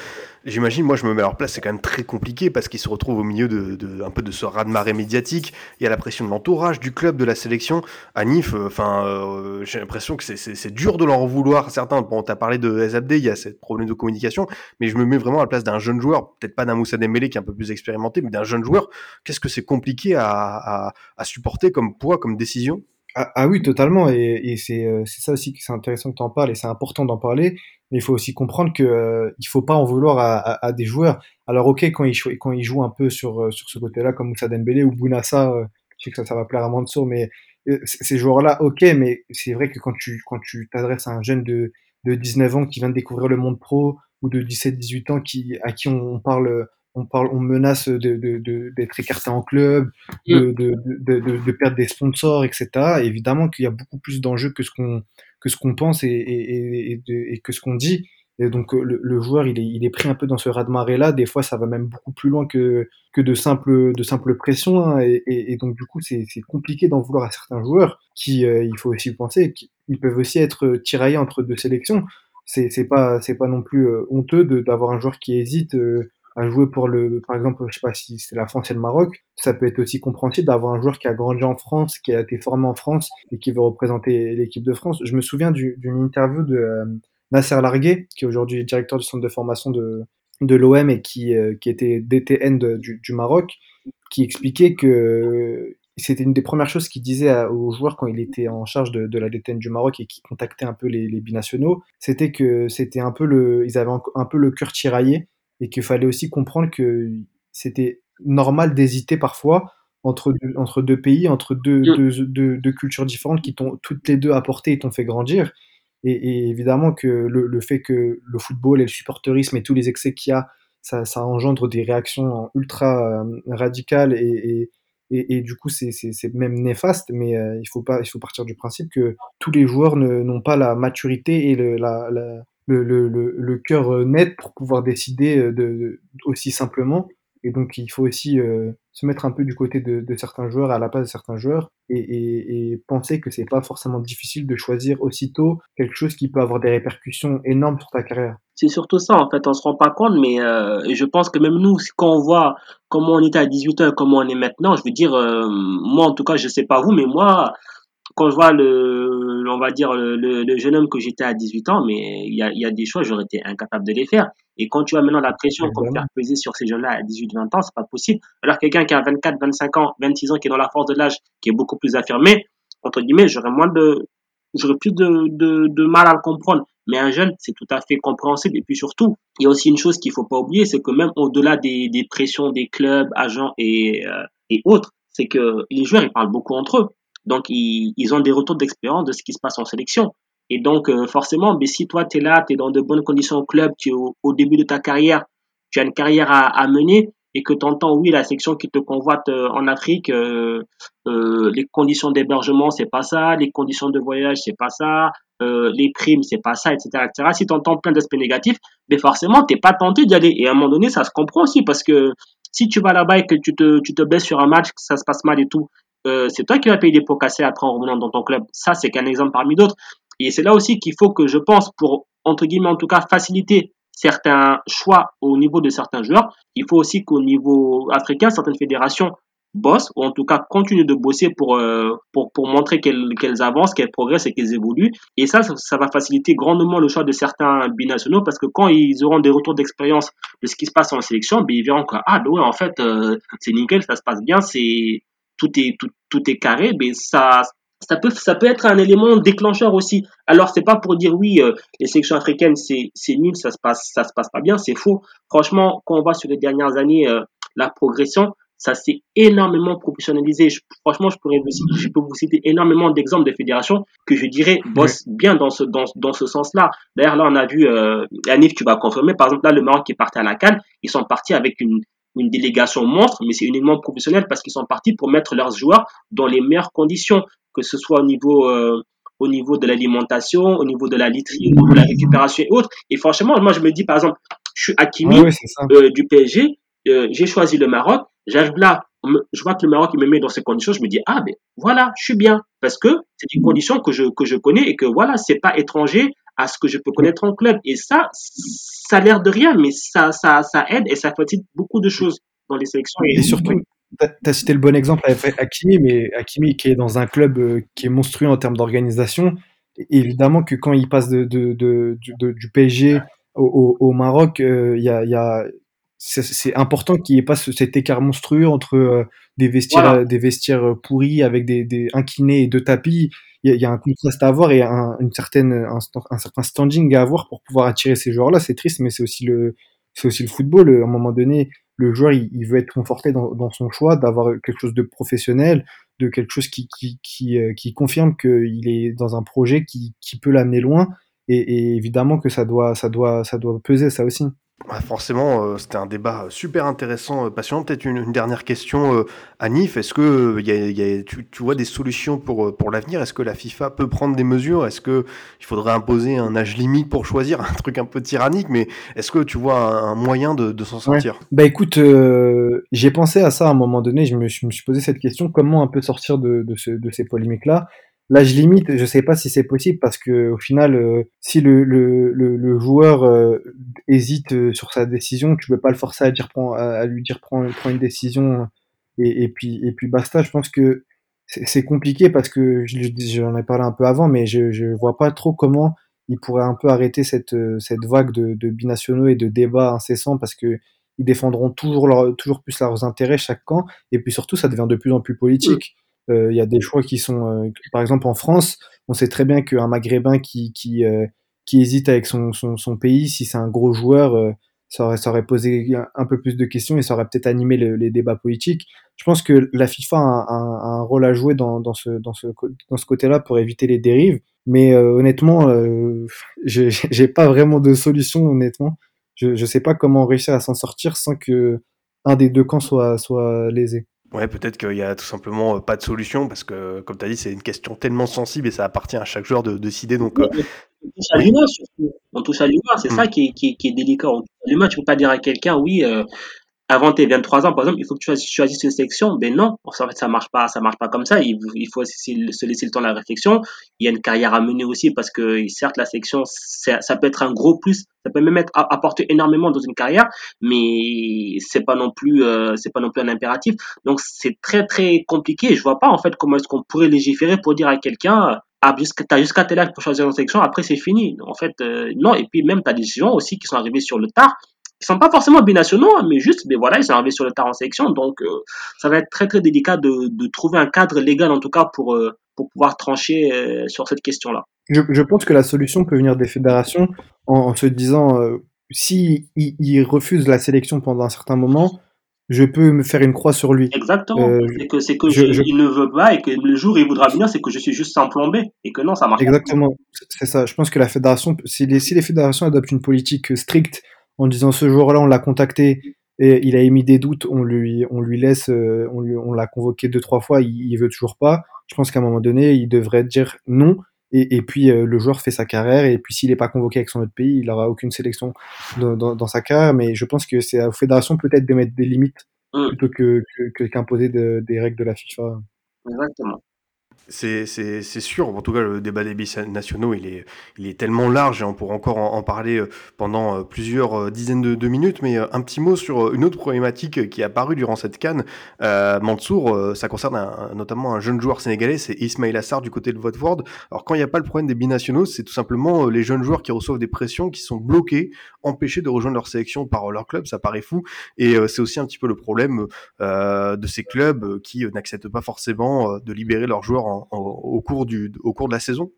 Speaker 4: j'imagine, moi je me mets à leur place, c'est quand même très compliqué parce qu'ils se retrouvent au milieu de, de, un peu de ce raz-de-marée médiatique. Il y a la pression de l'entourage, du club, de la sélection. À Nif, euh, euh, j'ai l'impression que c'est dur de leur en vouloir. Certains, bon, t'as parlé de SAD, il y a ce problème de communication, mais je me mets vraiment à la place d'un jeune joueur, peut-être pas d'un Moussa Dembélé qui est un peu plus expérimenté, mais d'un jeune joueur. Qu'est-ce que c'est compliqué à supporter comme poids, comme décision
Speaker 5: ah, ah, oui, totalement. Et, et c'est euh, ça aussi que c'est intéressant que tu en parles et c'est important d'en parler. Mais il faut aussi comprendre que euh, il faut pas en vouloir à, des joueurs. Alors ok, quand ils, quand jouent un peu sur, euh, sur ce côté-là, comme Moussa Dembélé ou Bounassa, euh, je sais que ça, ça va plaire à Mansour, mais ces joueurs-là, ok, mais c'est vrai que quand tu quand tu t'adresses à un jeune de, de 19 ans qui vient de découvrir le monde pro ou de 17-18 ans qui à qui on parle on parle, on menace de, de, de, d'être écarté en club, de, mm. de, de, de, perdre des sponsors, etc. évidemment qu'il y a beaucoup plus d'enjeux que ce qu'on que ce qu'on pense et, et, et, et, que ce qu'on dit. Et donc le, le, joueur, il est, il est pris un peu dans ce raz-de-marée là. Des fois, ça va même beaucoup plus loin que que de simple de simple pression. Hein. Et, donc du coup, c'est compliqué d'en vouloir à certains joueurs qui, euh, il faut aussi penser, qu'ils peuvent aussi être tiraillés entre deux sélections. C'est c'est pas c'est pas non plus euh, honteux d'avoir un joueur qui hésite. Euh, à jouer pour le, par exemple, je sais pas si c'est la France et le Maroc, ça peut être aussi compréhensible d'avoir un joueur qui a grandi en France, qui a été formé en France et qui veut représenter l'équipe de France. Je me souviens d'une interview de euh, Nasser Larguet, qui est aujourd'hui directeur du centre de formation de, de l'OM et qui, euh, qui était DTN du, Maroc, qui expliquait que c'était une des premières choses qu'il disait aux joueurs quand il était en charge de, la DTN du Maroc et qui contactait un peu les, les binationaux, c'était que c'était un peu le, ils avaient un peu le cœur tiraillé et qu'il fallait aussi comprendre que c'était normal d'hésiter parfois entre deux, entre deux pays, entre deux,
Speaker 6: Mm.
Speaker 5: deux, deux, deux cultures différentes qui t'ont toutes les deux apporté et t'ont fait grandir. Et, et évidemment que le, le fait que le football et le supporterisme et tous les excès qu'il y a, ça, ça engendre des réactions ultra euh, radicales et, et, et, et du coup c'est même néfaste. Mais euh, il faut pas, il faut partir du principe que tous les joueurs n'ont pas la maturité et le, la, la- le, le, le, cœur euh, net pour pouvoir décider euh, de, aussi simplement. Et donc, il faut aussi euh, se mettre un peu du côté de, certains joueurs, à la place de certains joueurs, et, penser que c'est pas forcément difficile de choisir aussitôt quelque chose qui peut avoir des répercussions énormes sur ta carrière.
Speaker 6: C'est surtout ça, en fait, on se rend pas compte, mais je pense que même nous, quand on voit comment on était à 18 ans et comment on est maintenant, je veux dire, moi en tout cas, je sais pas vous, mais moi, quand je vois le, on va dire, le, jeune homme que j'étais à 18 ans, mais il y a, il y a des choix, j'aurais été incapable de les faire. Et quand tu vois maintenant la pression qu'on faire peser sur ces jeunes-là à 18-20 ans, c'est pas possible. Alors quelqu'un qui a 24, 25 ans, 26 ans, qui est dans la force de l'âge, qui est beaucoup plus affirmé, entre guillemets, j'aurais moins de, j'aurais plus de, de, de mal à le comprendre. Mais un jeune, c'est tout à fait compréhensible. Et puis surtout, il y a aussi une chose qu'il faut pas oublier, c'est que même au-delà des, des pressions des clubs, agents et, euh, et autres, c'est que les joueurs, ils parlent beaucoup entre eux. Donc, ils, ils ont des retours d'expérience de ce qui se passe en sélection. Et donc, euh, forcément, mais si toi, tu es là, tu es dans de bonnes conditions au club, tu es au, au début de ta carrière, tu as une carrière à, à mener et que tu entends, oui, la section qui te convoite euh, en Afrique, euh, euh, les conditions d'hébergement, c'est pas ça, les conditions de voyage, c'est pas ça, euh, les primes, c'est pas ça, etc. etc. Si tu entends plein d'aspects négatifs, mais forcément, t'es pas tenté d'y aller. Et à un moment donné, ça se comprend aussi parce que si tu vas là-bas et que tu te, tu te baisses sur un match, que ça se passe mal et tout, euh, c'est toi qui vas payer des pots cassés après en revenant dans ton club. Ça, c'est qu'un exemple parmi d'autres. Et c'est là aussi qu'il faut que je pense, pour, entre guillemets, en tout cas, faciliter certains choix au niveau de certains joueurs, il faut aussi qu'au niveau africain, certaines fédérations bossent, ou en tout cas continuent de bosser pour, euh, montrer qu'elles avancent, qu'elles progressent et qu'elles évoluent. Et ça, ça, ça va faciliter grandement le choix de certains binationaux parce que quand ils auront des retours d'expérience de ce qui se passe en sélection, ben, ils verront que, ah, ben ouais, en fait, euh, c'est nickel, ça se passe bien, c'est, tout est, tout, tout est carré, mais ça, ça peut, ça peut être un élément déclencheur aussi. Alors, c'est pas pour dire oui, euh, les sélections africaines, c'est, c'est nul, ça se passe, ça se passe pas bien, c'est faux. Franchement, quand on voit sur les dernières années, euh, la progression, ça s'est énormément professionnalisé. Je, franchement, je pourrais vous, je peux vous citer énormément d'exemples de fédérations que je dirais bossent bien dans ce, dans, dans ce sens-là. D'ailleurs, là, on a vu, euh, Anif, tu vas confirmer, par exemple, là, le Maroc qui est parti à la Cannes, ils sont partis avec une, une délégation monstre, mais c'est uniquement professionnel parce qu'ils sont partis pour mettre leurs joueurs dans les meilleures conditions, que ce soit au niveau, euh, au niveau de l'alimentation, au niveau de la literie, au niveau de la récupération et autres. Et franchement, moi, je me dis, par exemple, je suis Hakimi
Speaker 5: Ah
Speaker 6: euh, du PSG, euh, j'ai choisi le Maroc, j'arrive là, je vois que le Maroc il me met dans ces conditions, je me dis ah ben voilà, je suis bien. Parce que c'est des conditions que je que je connais et que voilà, c'est pas étranger à ce que je peux connaître en club et ça ça a l'air de rien mais ça ça ça aide et ça facilite beaucoup de choses dans les sélections
Speaker 5: Et surtout, tu as cité le bon exemple avec Hakimi, mais Hakimi qui est dans un club euh, qui est monstrueux en termes d'organisation. Évidemment que quand il passe de, de, de, du- de- du PSG au, au, au Maroc, euh, il y a, il y a, c'est- important qu'il n'y ait pas ce- cet écart monstrueux entre euh, des vestiaires,
Speaker 6: Voilà.
Speaker 5: des vestiaires pourris avec des, des un kiné et deux tapis. Il y a, un contraste à avoir et un, une certaine, un, un certain standing à avoir pour pouvoir attirer ces joueurs-là. C'est triste, mais c'est aussi le, c'est aussi le football. À un moment donné, le joueur, il, il veut être conforté dans, dans son choix, d'avoir quelque chose de professionnel, de quelque chose qui, qui, qui, euh, qui confirme qu'il est dans un projet qui, qui peut l'amener loin. Et, et évidemment que ça doit, ça doit, ça doit peser ça aussi.
Speaker 4: Ouais, forcément, euh, c'était un débat super intéressant, euh, passionnant. Peut-être une, une dernière question, euh, Anif. Est-ce que euh, y a, y a- tu, tu vois des solutions pour, euh, pour l'avenir? Est-ce que la FIFA peut prendre des mesures? Est-ce que il faudrait imposer un âge limite pour choisir? Un truc un peu tyrannique, mais est-ce que tu vois un, un moyen de, de s'en sortir?
Speaker 5: Bah écoute, euh, j'ai pensé à ça à un moment donné, je me, je me suis posé cette question, comment un peu sortir de, de, ce, de ces polémiques-là? L'âge limite, je sais pas si c'est possible parce que au final, euh, si le, le, le, joueur euh, hésite euh, sur sa décision, tu peux pas le forcer à, dire, à, lui dire prends, une décision et, et puis et puis basta. Je pense que c'est compliqué parce que je- j'en ai parlé un peu avant, mais je je vois pas trop comment il pourrait un peu arrêter cette cette vague de, de binationaux et de débats incessants parce que ils défendront toujours leur, toujours plus leurs intérêts chaque camp et puis surtout ça devient de plus en plus politique. Euh, Il y a des choix qui sont, euh, par exemple en France, on sait très bien qu'un Maghrébin qui qui euh, qui hésite avec son son, son pays, si c'est un gros joueur, ça aurait, ça aurait posé un peu plus de questions et ça aurait peut-être animé les débats politiques. Je pense que la FIFA a un, un, rôle à jouer dans, dans ce, dans ce, dans ce côté-là pour éviter les dérives. Mais euh, honnêtement, euh, j'ai pas vraiment de solution, honnêtement. Je ne sais pas comment réussir à s'en sortir sans que un des deux camps soit, soit lésé.
Speaker 4: Ouais, peut-être qu'il y a tout simplement euh, pas de solution parce que, comme tu as dit, c'est une question tellement sensible et ça appartient à chaque joueur de, décider. Donc,
Speaker 6: euh, on touche à l'humain surtout. On touche à l'humain, c'est mm. ça qui est, qui, qui est délicat. On touche à l'humain, tu peux pas dire à quelqu'un, oui, euh, avant tes 23 ans, par exemple, il faut que tu choisisses une sélection. Ben non, en fait, ça marche pas, ça marche pas comme ça. Il, faut se laisser le temps de la réflexion. Il y a une carrière à mener aussi parce que, certes, la sélection, ça peut être un gros plus. Ça peut même être apporter énormément dans une carrière, mais c'est pas non plus, euh, c'est pas non plus un impératif. Donc, c'est très, très compliqué. Je vois pas, en fait, comment est-ce qu'on pourrait légiférer pour dire à quelqu'un, ah, jusqu'à, jusqu'à tel âge pour choisir une sélection, après c'est fini. En fait, euh, non. Et puis même, t'as des gens aussi qui sont arrivés sur le tard qui sont pas forcément binationaux, hein, mais juste, mais voilà, ils sont arrivés sur le tard en sélection. Donc, euh, ça va être très, très délicat de, de, trouver un cadre légal, en tout cas, pour, euh, pour pouvoir trancher euh, sur cette question-là.
Speaker 5: Je, je, pense que la solution peut venir des fédérations en, se disant, si il, refuse la sélection pendant un certain moment, je peux me faire une croix sur lui.
Speaker 6: Exactement. c'est que, c'est que je, il ne veut pas et que le jour où il voudra venir, c'est que je suis juste sans plombé et que non, ça marche
Speaker 5: Exactement. C'est ça. Je pense que la fédération, si les, si les fédérations adoptent une politique stricte en disant ce jour-là, on l'a contacté et il a émis des doutes, on lui, on lui laisse, euh, on, lui, on l'a convoqué deux, trois fois, il, il veut toujours pas. Je pense qu'à un moment donné, il devrait dire non. Et, et puis euh, le joueur fait sa carrière et puis s'il n'est pas convoqué avec son autre pays, il n'aura aucune sélection dans, dans, dans, sa carrière. Mais je pense que c'est aux fédérations peut-être de mettre des limites mm. plutôt que, que, qu'imposer des règles de la FIFA.
Speaker 6: Exactement.
Speaker 4: C'est sûr, en tout cas le débat des nationaux il est, il est tellement large et on pourrait encore en, parler euh, pendant euh, plusieurs euh, dizaines de, minutes, mais un petit mot sur une autre problématique qui est apparue durant cette canne. Euh, Mansour, ça concerne notamment un jeune joueur sénégalais, c'est Ismail Assar du côté de Watford. Alors quand il n'y a pas le problème des binationaux, c'est tout simplement les jeunes joueurs qui reçoivent des pressions, qui sont bloqués, empêchés de rejoindre leur sélection par leur club, ça paraît fou. Et c'est aussi un petit peu le problème de ces clubs qui n'acceptent pas forcément de libérer leurs joueurs au, cours du, au cours de la saison?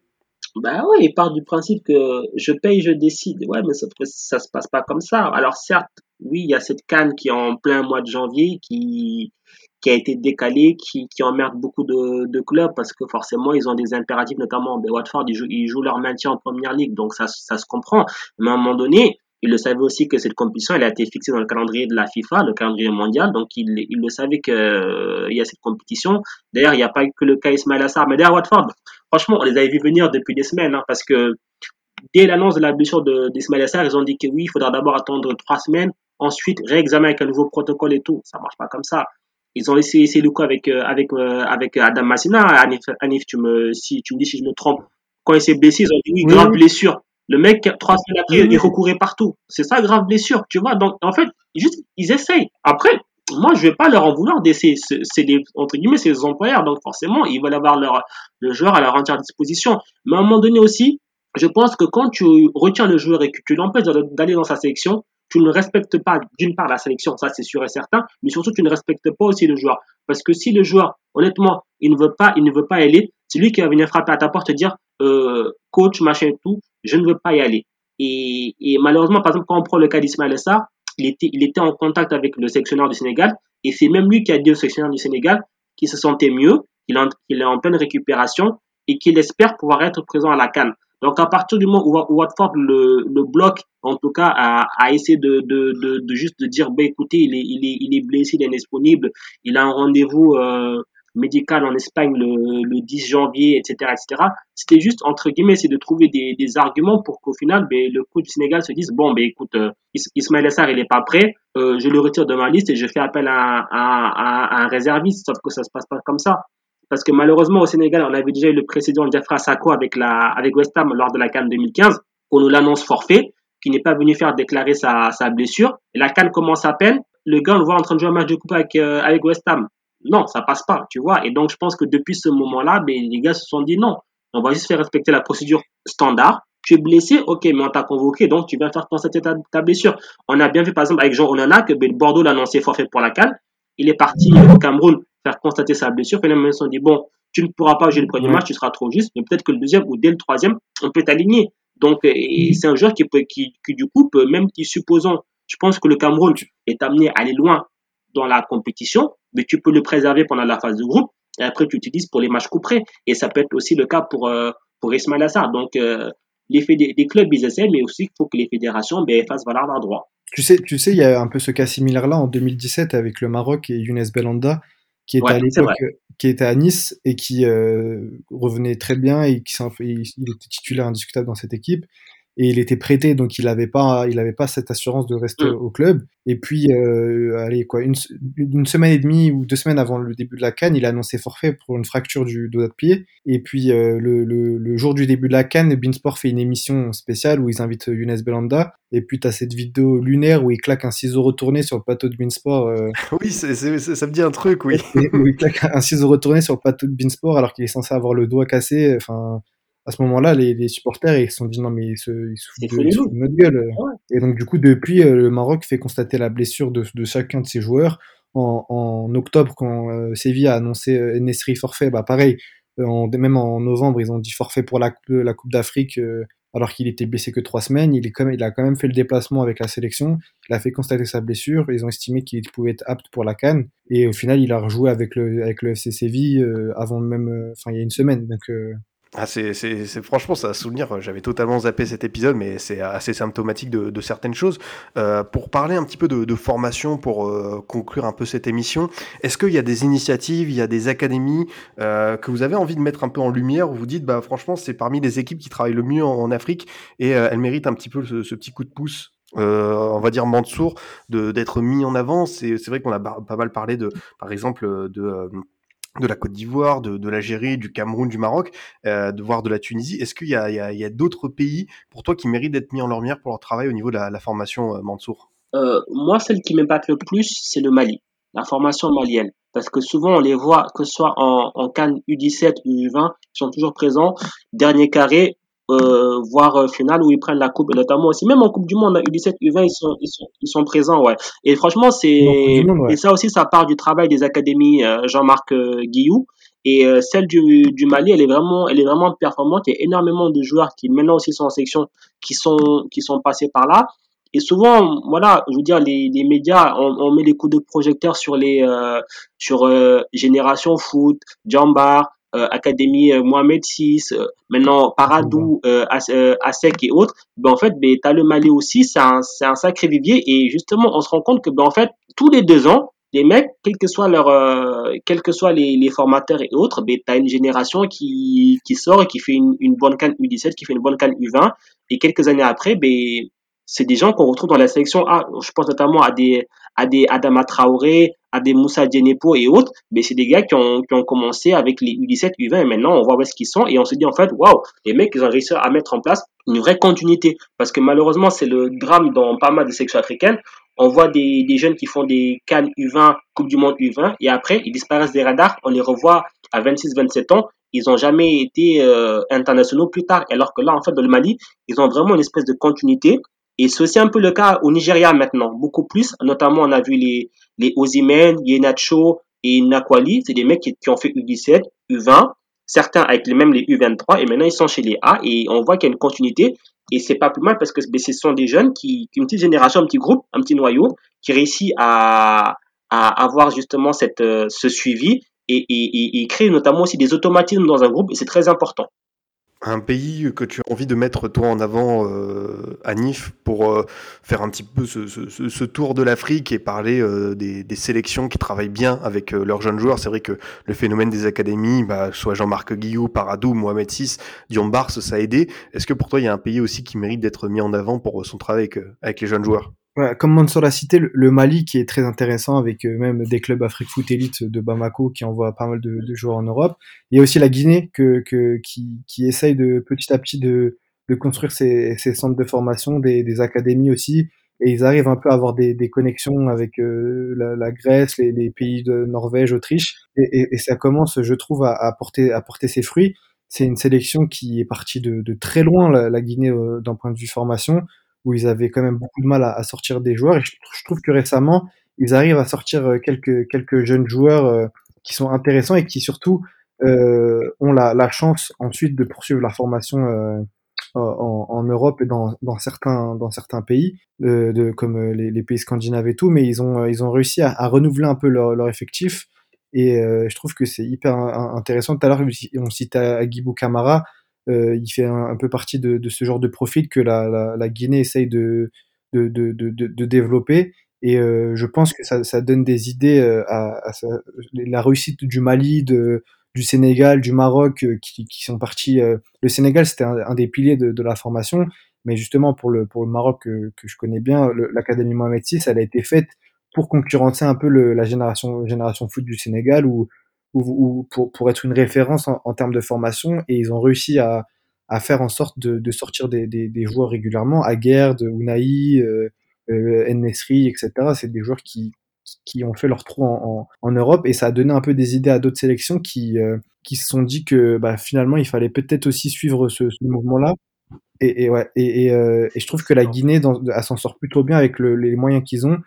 Speaker 6: Bah oui, il part du principe que je paye, je décide. Ouais, mais ça, ça se passe pas comme ça. Alors certes, oui, il y a cette canne qui est en plein mois de janvier, qui, qui a été décalée, qui, qui emmerde beaucoup de, de clubs parce que forcément, ils ont des impératifs, notamment ben, Watford, ils jouent, ils jouent leur maintien en première ligue, donc ça, ça se comprend. Mais à un moment donné, il le savait aussi que cette compétition, elle a été fixée dans le calendrier de la FIFA, le calendrier mondial. Donc, il, il le savait qu'il euh, y a cette compétition. D'ailleurs, il n'y a pas que le cas Ismail Assar. Mais d'ailleurs, Watford, franchement, on les avait vus venir depuis des semaines. Hein, parce que dès l'annonce de la blessure d'Ismail Assar, ils ont dit que oui, il faudra d'abord attendre trois semaines. Ensuite, réexaminer avec un nouveau protocole et tout. Ça marche pas comme ça. Ils ont essayé, essayé le coup avec, euh, avec, euh, avec Adam Massina. Anif, tu me, si, tu me dis si je me trompe. Quand il s'est blessé, ils ont dit oui, grave blessure. Le mec, trois semaines après, il recourait partout. C'est ça, grave blessure, tu vois. Donc, en fait, juste, ils essayent. Après, moi, je vais pas leur en vouloir d'essayer. C'est des, entre guillemets, c'est des employeurs. Donc, forcément, ils veulent avoir leur, le joueur à leur entière disposition. Mais à un moment donné aussi, je pense que quand tu retiens le joueur et que tu l'empêches d'aller dans sa sélection, tu ne respectes pas d'une part la sélection, ça c'est sûr et certain, mais surtout tu ne respectes pas aussi le joueur. Parce que si le joueur, honnêtement, il ne veut pas, il ne veut pas aller, c'est lui qui va venir frapper à ta porte et dire, euh, coach, machin tout, je ne veux pas y aller. Et, malheureusement, par exemple, quand on prend le cas d'Ismaël Sarr, il était, il était en contact avec le sélectionneur du Sénégal, et c'est même lui qui a dit au sélectionneur du Sénégal qu'il se sentait mieux, qu'il est en pleine récupération, et qu'il espère pouvoir être présent à la Cannes. Donc à partir du moment où, Watford le, le bloque, en tout cas, essayer de, de, de, de, juste de dire, bah, écoutez, il est, il, est, il est blessé, il est indisponible, il a un rendez-vous euh, médical en Espagne le, le 10 janvier, etc., etc. C'était juste entre guillemets, c'est de trouver des, des arguments pour qu'au final, ben, le coach du Sénégal se dise bon, ben écoute, euh, Ismaël Assar il est pas prêt, euh, je le retire de ma liste et je fais appel à, à, à, un réserviste. Sauf que ça se passe pas comme ça. Parce que malheureusement au Sénégal, on avait déjà eu le précédent Jeffra Sako avec la avec West Ham lors de la Cannes 2015, on nous l'annonce forfait, qui n'est pas venu faire déclarer sa, sa blessure. Et la Cannes commence à peine. Le gars, on le voit en train de jouer un match de coupe avec, euh, avec West Ham non, ça passe pas, tu vois. Et donc, je pense que depuis ce moment-là, ben, les gars se sont dit non, on va juste faire respecter la procédure standard. Tu es blessé, ok, mais on t'a convoqué, donc tu viens faire constater ta, ta blessure. On a bien vu, par exemple, avec Jean Onana, que ben, Bordeaux l'a annoncé forfait pour la canne. Il est parti au Cameroun faire constater sa blessure. Finalement, ils se sont dit, bon, tu ne pourras pas jouer le premier match, tu seras trop juste, mais peut-être que le deuxième ou dès le troisième, on peut t'aligner. Donc, c'est un joueur qui peut, qui, qui, du coup peut, même qui supposons Je pense que le Cameroun est amené à aller loin dans la compétition, mais tu peux le préserver pendant la phase de groupe et après tu utilises pour les matchs couperés. Et ça peut être aussi le cas pour, euh, pour Ismail Assar. Donc, euh, l'effet des, clubs, ils essaient, mais aussi il faut que les fédérations ben, fassent valoir leurs droits.
Speaker 5: Tu sais, tu sais, il y a un peu ce cas similaire là en 2017 avec le Maroc et Younes Belanda qui était à l'époque, qui était à Nice et qui euh, revenait très bien et qui il était titulaire indiscutable dans cette équipe et il était prêté donc il avait pas il avait pas cette assurance de rester mm. au club. Et puis euh, allez quoi une, une, semaine et demie ou deux semaines avant le début de la canne il a annoncé forfait pour une fracture du doigt de pied. Et puis euh, le, le, le, jour du début de la canne Beansport fait une émission spéciale où ils invitent Younes Belanda et puis tu as cette vidéo lunaire où il claque un ciseau retourné sur le plateau de Beansport euh...
Speaker 4: oui c'est, c'est, ça me dit un truc oui.
Speaker 5: Où il claque un ciseau retourné sur le plateau de Beansport alors qu'il est censé avoir le doigt cassé enfin à ce moment-là, les, les, supporters ils se sont dit non mais ils se, ils se foutent de, notre gueule. Et donc du coup depuis, euh, le Maroc fait constater la blessure de, de chacun de ses joueurs. En, en octobre, quand euh, Séville a annoncé euh, Nesri forfait, bah pareil. Euh, en, même en novembre, ils ont dit forfait pour la, la Coupe d'Afrique, alors qu'il était blessé que trois semaines. Il, est quand même, il a quand même fait le déplacement avec la sélection. Il a fait constater sa blessure. Ils ont estimé qu'il pouvait être apte pour la Cannes. Et au final, il a rejoué avec le, avec le FC Séville avant même, enfin il y a une semaine. Donc
Speaker 4: ah, c'est, c'est, c'est, franchement, ça souvenir. J'avais totalement zappé cet épisode, mais c'est assez symptomatique de, de certaines choses. Euh, pour parler un petit peu de, de formation, pour euh, conclure un peu cette émission, est-ce qu'il y a des initiatives, il y a des académies euh, que vous avez envie de mettre un peu en lumière, où vous dites, bah franchement, c'est parmi les équipes qui travaillent le mieux en, en Afrique et euh, elles méritent un petit peu ce, ce petit coup de pouce euh, on va dire Mansour, de d'être mis en avant? C'est, c'est vrai qu'on a pas mal parlé de, par exemple, de euh, de la Côte d'Ivoire, de, l'Algérie, du Cameroun, du Maroc, euh, de voir de la Tunisie. Est-ce qu'il y a, a, a d'autres pays pour toi qui méritent d'être mis en lumière pour leur travail au niveau de la, formation, euh, Mansour?
Speaker 6: Euh, Moi, celle qui m'épate le plus, c'est le Mali, la formation malienne. Parce que souvent, on les voit, que ce soit en, en Cannes U17 ou U20, ils sont toujours présents. Dernier carré, euh, voire euh, finale où ils prennent la coupe et notamment aussi même en coupe du monde U17 U20 ils sont ils sont ils sont présents ouais. Et franchement c'est ouais. et ça aussi ça part du travail des académies euh, Jean-Marc euh, Guillou. Et euh, celle du, du Mali elle est vraiment elle est vraiment performante. Il y a énormément de joueurs qui maintenant aussi sont en section qui sont qui sont passés par là. Et souvent, voilà, je veux dire, les, les médias, on, on met les coups de projecteur sur les euh, sur euh, Génération Foot, Jambar, Académie euh, Mohamed VI, euh, maintenant Paradou, euh, Asek et autres, ben en fait, ben, tu as le Mali aussi, c'est un, c'est un sacré vivier et justement, on se rend compte que ben en fait, tous les deux ans, les mecs, quels que soient leur, euh, quels que soient les, les formateurs et autres, ben t'as une génération qui qui sort et qui fait une, une bonne canne U17, qui fait une bonne canne U20, et quelques années après, ben c'est des gens qu'on retrouve dans la sélection A. Je pense notamment à des à des Adama Traoré, à des Moussa Djenepo et autres, mais c'est des gars qui ont, qui ont commencé avec les U17, U20 et maintenant on voit où est-ce qu'ils sont et on se dit en fait, waouh, les mecs, ils ont réussi à mettre en place une vraie continuité. Parce que malheureusement, c'est le drame dans pas mal de sections africaines. On voit des, des jeunes qui font des Cannes U20, Coupe du Monde U20 et après, ils disparaissent des radars. On les revoit à 26, 27 ans. Ils n'ont jamais été euh, internationaux plus tard. Alors que là, en fait, dans le Mali, ils ont vraiment une espèce de continuité et c'est aussi un peu le cas au Nigeria maintenant, beaucoup plus. Notamment, on a vu les, les Ozimen, Yenacho et Nakwali. C'est des mecs qui, qui, ont fait U17, U20, certains avec les mêmes les U23, et maintenant ils sont chez les A, et on voit qu'il y a une continuité. Et c'est pas plus mal parce que ce sont des jeunes qui, une petite génération, un petit groupe, un petit noyau, qui réussit à, à avoir justement cette, euh, ce suivi et, et, et créer notamment aussi des automatismes dans un groupe, et c'est très important
Speaker 4: un pays que tu as envie de mettre toi en avant euh, à Nif pour euh, faire un petit peu ce, tour de l'Afrique et parler euh, des, sélections qui travaillent bien avec euh, leurs jeunes joueurs. C'est vrai que le phénomène des académies, bah, soit Jean-Marc Guillou, Paradou, Mohamed VI, Dion Bars, ça a aidé. Est-ce que pour toi il y a un pays aussi qui mérite d'être mis en avant pour son travail avec les jeunes joueurs?
Speaker 5: Ouais, comme Mansour l'a cité, le Mali qui est très intéressant avec euh, même des clubs Afrique Foot Elite de Bamako qui envoient pas mal de, joueurs en Europe. Il y a aussi la Guinée que, que, qui, qui essaye de petit à petit de, de construire ses, ses centres de formation, des, des, académies aussi. Et ils arrivent un peu à avoir des, des connexions avec euh, la, la, Grèce, les, les, pays de Norvège, Autriche. Et, et, ça commence, je trouve, à, à, porter, à porter ses fruits. C'est une sélection qui est partie de, de très loin, la, la Guinée, euh, d'un point de vue formation où ils avaient quand même beaucoup de mal à, sortir des joueurs. Et je, trouve que récemment, ils arrivent à sortir euh, quelques, jeunes joueurs euh, qui sont intéressants et qui surtout euh, ont la, chance ensuite de poursuivre la formation en, Europe et dans, certains, pays, comme les, pays scandinaves et tout, mais ils ont, réussi à, renouveler un peu leur, effectif. Et je trouve que c'est hyper intéressant. Tout à l'heure, on cite Agibou Kamara. Euh, il fait un, peu partie de, de, ce genre de profil que la, la, la Guinée essaye de, de, de, développer. Et euh, je pense que ça, ça, donne des idées euh, à, à, la réussite du Mali, de, du Sénégal, du Maroc, euh, qui, qui, sont partis. Le Sénégal, c'était un, un, des piliers de, de, la formation, mais justement pour le, pour le Maroc que, que je connais bien, l'Académie Mohamed VI, elle a été faite pour concurrencer un peu le, la génération, génération foot du Sénégal, ou, ou, pour, pour être une référence en, en, termes de formation, et ils ont réussi à, à faire en sorte de, de sortir des, des, des, joueurs régulièrement, Aguerd, Ounaï, euh, euh, Nesri, etc. C'est des joueurs qui, qui ont fait leur trou en, en, en, Europe et ça a donné un peu des idées à d'autres sélections qui, euh, qui se sont dit que bah, finalement il fallait peut-être aussi suivre ce, ce mouvement-là. Et, et, ouais, et, et, euh, et, je trouve que la Guinée, dans, elle s'en sort plutôt bien avec le, les moyens qu'ils ont.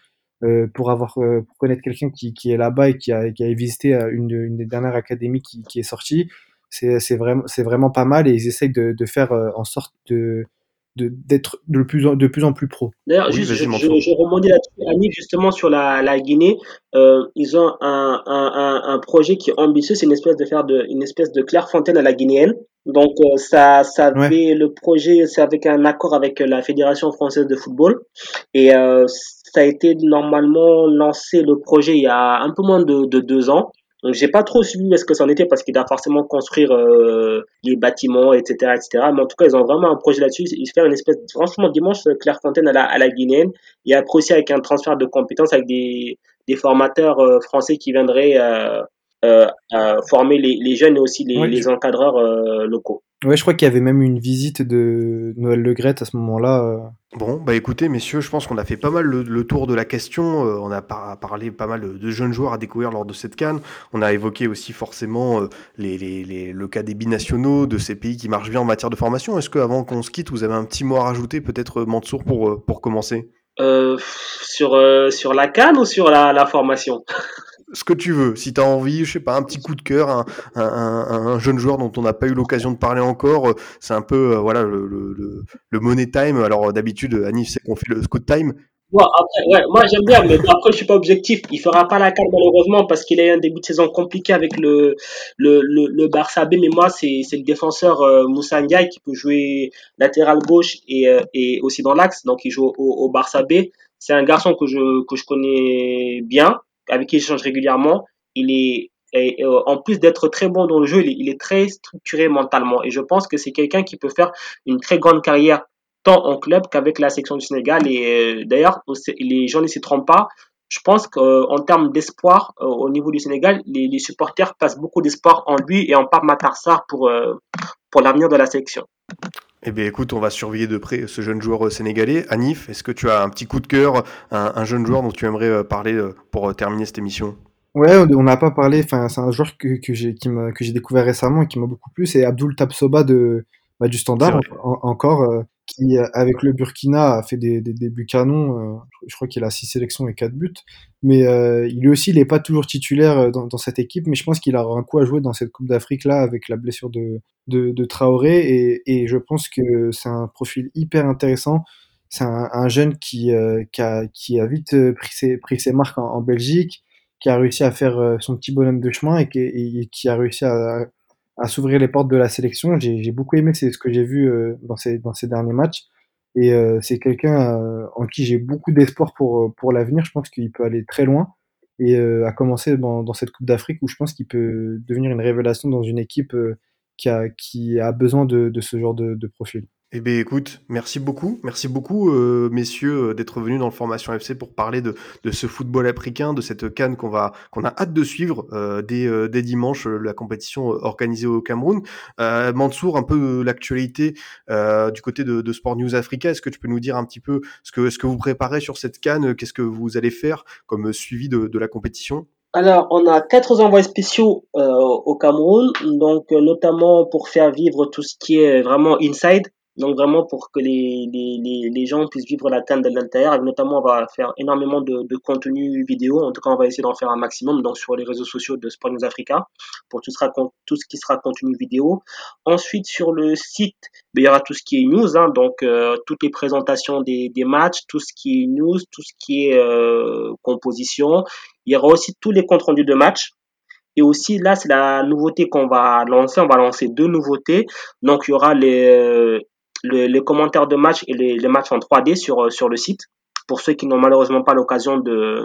Speaker 5: Euh, pour avoir euh, pour connaître quelqu'un qui, qui est là-bas et qui a, qui a visité euh, une, une des dernières académies qui, qui est sortie, c'est vraiment c'est vraiment pas mal et ils essayent de, de faire en sorte de d'être de, de, plus en, de plus en plus pro.
Speaker 6: D'ailleurs, oui, juste, je, je, je rebondis là-dessus, Annick, justement sur la, la Guinée. Euh, ils ont un, un, un, projet qui est ambitieux, c'est une espèce de faire de, une espèce de Clairefontaine à la guinéenne. Donc euh, ça, ça ouais. avait le projet, c'est avec un accord avec la Fédération française de football, et euh, ça a été normalement lancé le projet il y a un peu moins de, de deux ans. Donc j'ai pas trop suivi ce que c'en était parce qu'il doit forcément construire euh, les bâtiments, etc., etc. Mais en tout cas, ils ont vraiment un projet là-dessus. Ils font une espèce, franchement, dimanche, Clairefontaine à la, à la guinéenne. Et après aussi avec un transfert de compétences avec des, des formateurs euh, français qui viendraient euh, former les, les, jeunes et aussi les, encadreurs locaux.
Speaker 5: Ouais, je crois qu'il y avait même une visite de Noël Legrette à ce moment-là. Euh.
Speaker 4: Bon, bah écoutez, messieurs, je pense qu'on a fait pas mal le, le tour de la question. Euh, on a par parlé pas mal de, de, jeunes joueurs à découvrir lors de cette canne. On a évoqué aussi forcément euh, les, les, les, le cas des binationaux, de ces pays qui marchent bien en matière de formation. Est-ce qu'avant qu'on se quitte, vous avez un petit mot à rajouter, peut-être Mansour, pour, pour commencer?
Speaker 6: Sur, sur la canne ou sur la, la formation?
Speaker 4: Ce que tu veux. Si tu as envie, je sais pas, un petit coup de cœur, un, un, un, un jeune joueur dont on n'a pas eu l'occasion de parler encore, c'est un peu euh, voilà le, le, le, money time. Alors d'habitude, Annie sait qu'on fait le scout time.
Speaker 6: Moi, après, ouais, moi j'aime bien, mais après je suis pas objectif. Il fera pas la carte malheureusement parce qu'il a eu un début de saison compliqué avec le le le, le Barça B. Mais moi c'est c'est le défenseur euh, Moussa qui peut jouer latéral gauche et euh, et aussi dans l'axe. Donc il joue au, au Barça B. C'est un garçon que je que je connais bien avec qui j'échange régulièrement, il est euh, en plus d'être très bon dans le jeu, il est, il est, très structuré mentalement. Et je pense que c'est quelqu'un qui peut faire une très grande carrière tant en club qu'avec la section du Sénégal. Et euh, d'ailleurs, les gens ne s'y trompent pas. Je pense qu'en termes d'espoir euh, au niveau du Sénégal, les, les supporters passent beaucoup d'espoir en lui et en Pape Matarsar pour, euh, pour l'avenir de la sélection.
Speaker 4: Eh bien, écoute, on va surveiller de près ce jeune joueur euh, sénégalais. Anif, est-ce que tu as un petit coup de cœur, un, un jeune joueur dont tu aimerais euh, parler euh, pour terminer cette émission?
Speaker 5: Ouais, on n'a pas parlé. Enfin, c'est un joueur que, que j'ai que j'ai découvert récemment et qui m'a beaucoup plu. C'est Abdul Tabsoba de bah, du Standard en, encore, euh, qui avec le Burkina a fait des, des, des buts canons. Euh, je crois qu'il a six sélections et quatre buts. Mais euh, il aussi, il n'est pas toujours titulaire dans, dans, cette équipe. Mais je pense qu'il aura un coup à jouer dans cette Coupe d'Afrique là avec la blessure de de, de Traoré. Et, et, je pense que c'est un profil hyper intéressant. C'est un, un, jeune qui, qui, a, qui a vite pris ses, pris ses marques en, en Belgique qui a réussi à faire euh, son petit bonhomme de chemin et qui, et qui a réussi à, à s'ouvrir les portes de la sélection. J'ai beaucoup aimé c'est ce que j'ai vu euh, dans ces, dans ces derniers matchs. Et euh, c'est quelqu'un euh, en qui j'ai beaucoup d'espoir pour, pour l'avenir. Je pense qu'il peut aller très loin. Et à commencer dans, cette Coupe d'Afrique où je pense qu'il peut devenir une révélation dans une équipe qui, a, qui a besoin de, ce genre de profil.
Speaker 4: Eh bien, écoute, merci beaucoup. Merci beaucoup, euh, messieurs, d'être venus dans le Formation FC pour parler de, de ce football africain, de cette canne qu'on va, qu'on a hâte de suivre euh, dès, euh, dès dimanche, la compétition organisée au Cameroun. Mansour, un peu l'actualité du côté de, de, Sport News Africa. Est-ce que tu peux nous dire un petit peu ce que, ce que vous préparez sur cette canne Qu'est-ce que vous allez faire comme suivi de, de la compétition?
Speaker 6: Alors, on a quatre envois spéciaux euh, au Cameroun, donc notamment pour faire vivre tout ce qui est vraiment inside, Donc vraiment pour que les, les, les, gens puissent vivre la canne de l'intérieur. Et notamment, on va faire énormément de, de contenu vidéo. En tout cas, on va essayer d'en faire un maximum donc sur les réseaux sociaux de Sport News Africa pour tout, sera, tout ce qui sera contenu vidéo. Ensuite, sur le site, ben, il y aura tout ce qui est news, hein, donc euh, toutes les présentations des, des matchs, tout ce qui est news, tout ce qui est euh, composition. Il y aura aussi tous les comptes rendus de match. Et aussi, là, c'est la nouveauté qu'on va lancer. On va lancer deux nouveautés. Donc, il y aura les, les, commentaires de match et les, les, matchs en 3D sur, euh, sur le site. Pour ceux qui n'ont malheureusement pas l'occasion de,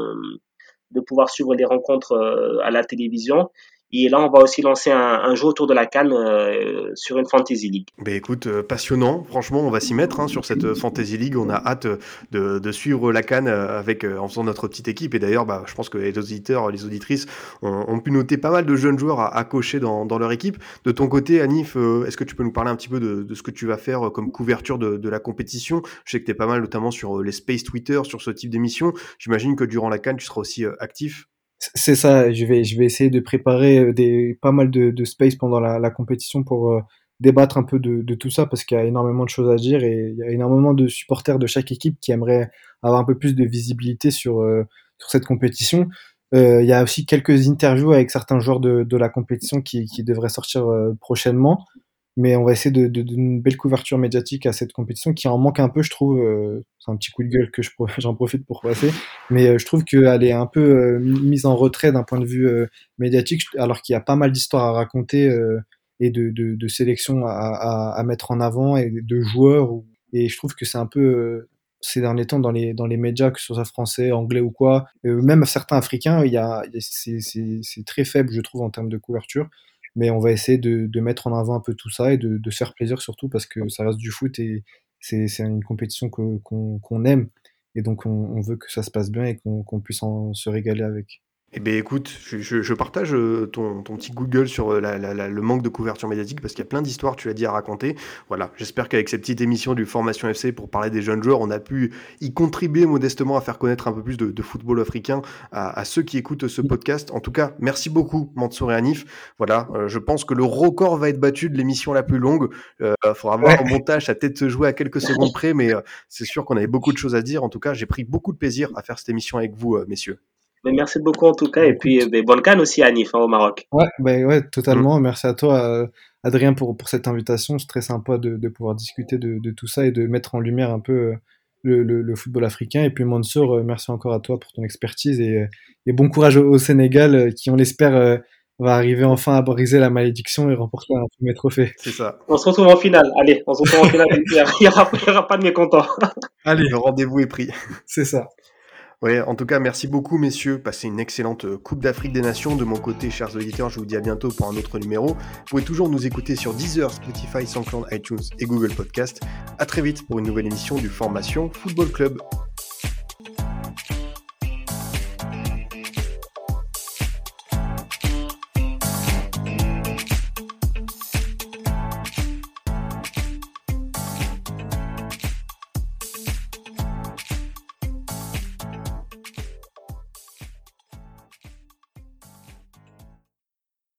Speaker 6: de pouvoir suivre les rencontres euh, à la télévision. Et là, on va aussi lancer un, un jeu autour de la canne euh, sur une Fantasy League.
Speaker 4: Ben écoute, euh, passionnant. Franchement, on va s'y mettre hein, sur cette euh, Fantasy League. On a hâte de, suivre la canne avec, en faisant notre petite équipe. Et d'ailleurs, bah, je pense que les auditeurs, les auditrices ont, pu noter pas mal de jeunes joueurs à, cocher dans, leur équipe. De ton côté, Anif, est-ce que tu peux nous parler un petit peu de, ce que tu vas faire comme couverture de, de la compétition? Je sais que tu es pas mal notamment sur les Space Twitter, sur ce type d'émission. J'imagine que durant la canne, tu seras aussi actif.
Speaker 5: C'est ça, je vais, je vais essayer de préparer euh, des, pas mal de, de space pendant la, la compétition pour euh, débattre un peu de, de tout ça parce qu'il y a énormément de choses à dire et il y a énormément de supporters de chaque équipe qui aimeraient avoir un peu plus de visibilité sur, euh, sur cette compétition. Euh, il y a aussi quelques interviews avec certains joueurs de, de la compétition qui, qui devraient sortir prochainement mais on va essayer de, de, une belle couverture médiatique à cette compétition qui en manque un peu, je trouve. Euh, c'est un petit coup de gueule que j'en profite pour passer, mais euh, je trouve qu'elle est un peu euh, mise en retrait d'un point de vue médiatique, alors qu'il y a pas mal d'histoires à raconter et de, de, de sélections à, à, à, mettre en avant et de joueurs. Et je trouve que c'est un peu ces derniers temps dans les dans les médias, que ce soit français, anglais ou quoi, même certains africains, il y a c'est très faible, je trouve, en termes de couverture mais on va essayer de, mettre en avant un peu tout ça et de, faire plaisir surtout parce que ça reste du foot et c'est une compétition qu'on aime et donc on, on, veut que ça se passe bien et qu'on puisse en, se régaler avec.
Speaker 4: Eh bien écoute, je, je, je partage euh, ton, ton, petit Google sur euh, la, la, la, le manque de couverture médiatique parce qu'il y a plein d'histoires, tu l'as dit, à raconter. Voilà, j'espère qu'avec cette petite émission du Formation FC pour parler des jeunes joueurs, on a pu y contribuer modestement à faire connaître un peu plus de, de football africain à, à, ceux qui écoutent ce podcast. En tout cas, merci beaucoup Mansour et Anif. Voilà, euh, je pense que le record va être battu de l'émission la plus longue. Il euh, faudra voir au montage, ça peut-être se jouer à quelques secondes près, mais euh, c'est sûr qu'on avait beaucoup de choses à dire. En tout cas, j'ai pris beaucoup de plaisir à faire cette émission avec vous, messieurs.
Speaker 6: Mais merci beaucoup en tout cas. Et puis, ben, bonne canne aussi à Nif, hein, au Maroc.
Speaker 5: Ouais, ben ouais, totalement. Mmh. Merci à toi, euh, Adrien, pour, pour cette invitation. C'est très sympa de, de pouvoir discuter de, de, tout ça et de mettre en lumière un peu euh, le, le, le football africain. Et puis, Mansour, euh, merci encore à toi pour ton expertise et, et bon courage au, au Sénégal qui, on l'espère, va arriver enfin à briser la malédiction et remporter un premier trophée.
Speaker 4: C'est ça.
Speaker 6: On se retrouve en finale. Allez, on se retrouve en finale. il n'y aura, aura, pas de mécontents.
Speaker 4: Allez, le rendez-vous est pris.
Speaker 5: C'est ça.
Speaker 4: Ouais, en tout cas, merci beaucoup, messieurs. Passez une excellente euh, Coupe d'Afrique des Nations. De mon côté, chers auditeurs, je vous dis à bientôt pour un autre numéro. Vous pouvez toujours nous écouter sur Deezer, Spotify, SoundCloud, iTunes et Google Podcast. À très vite pour une nouvelle émission du Formation Football Club.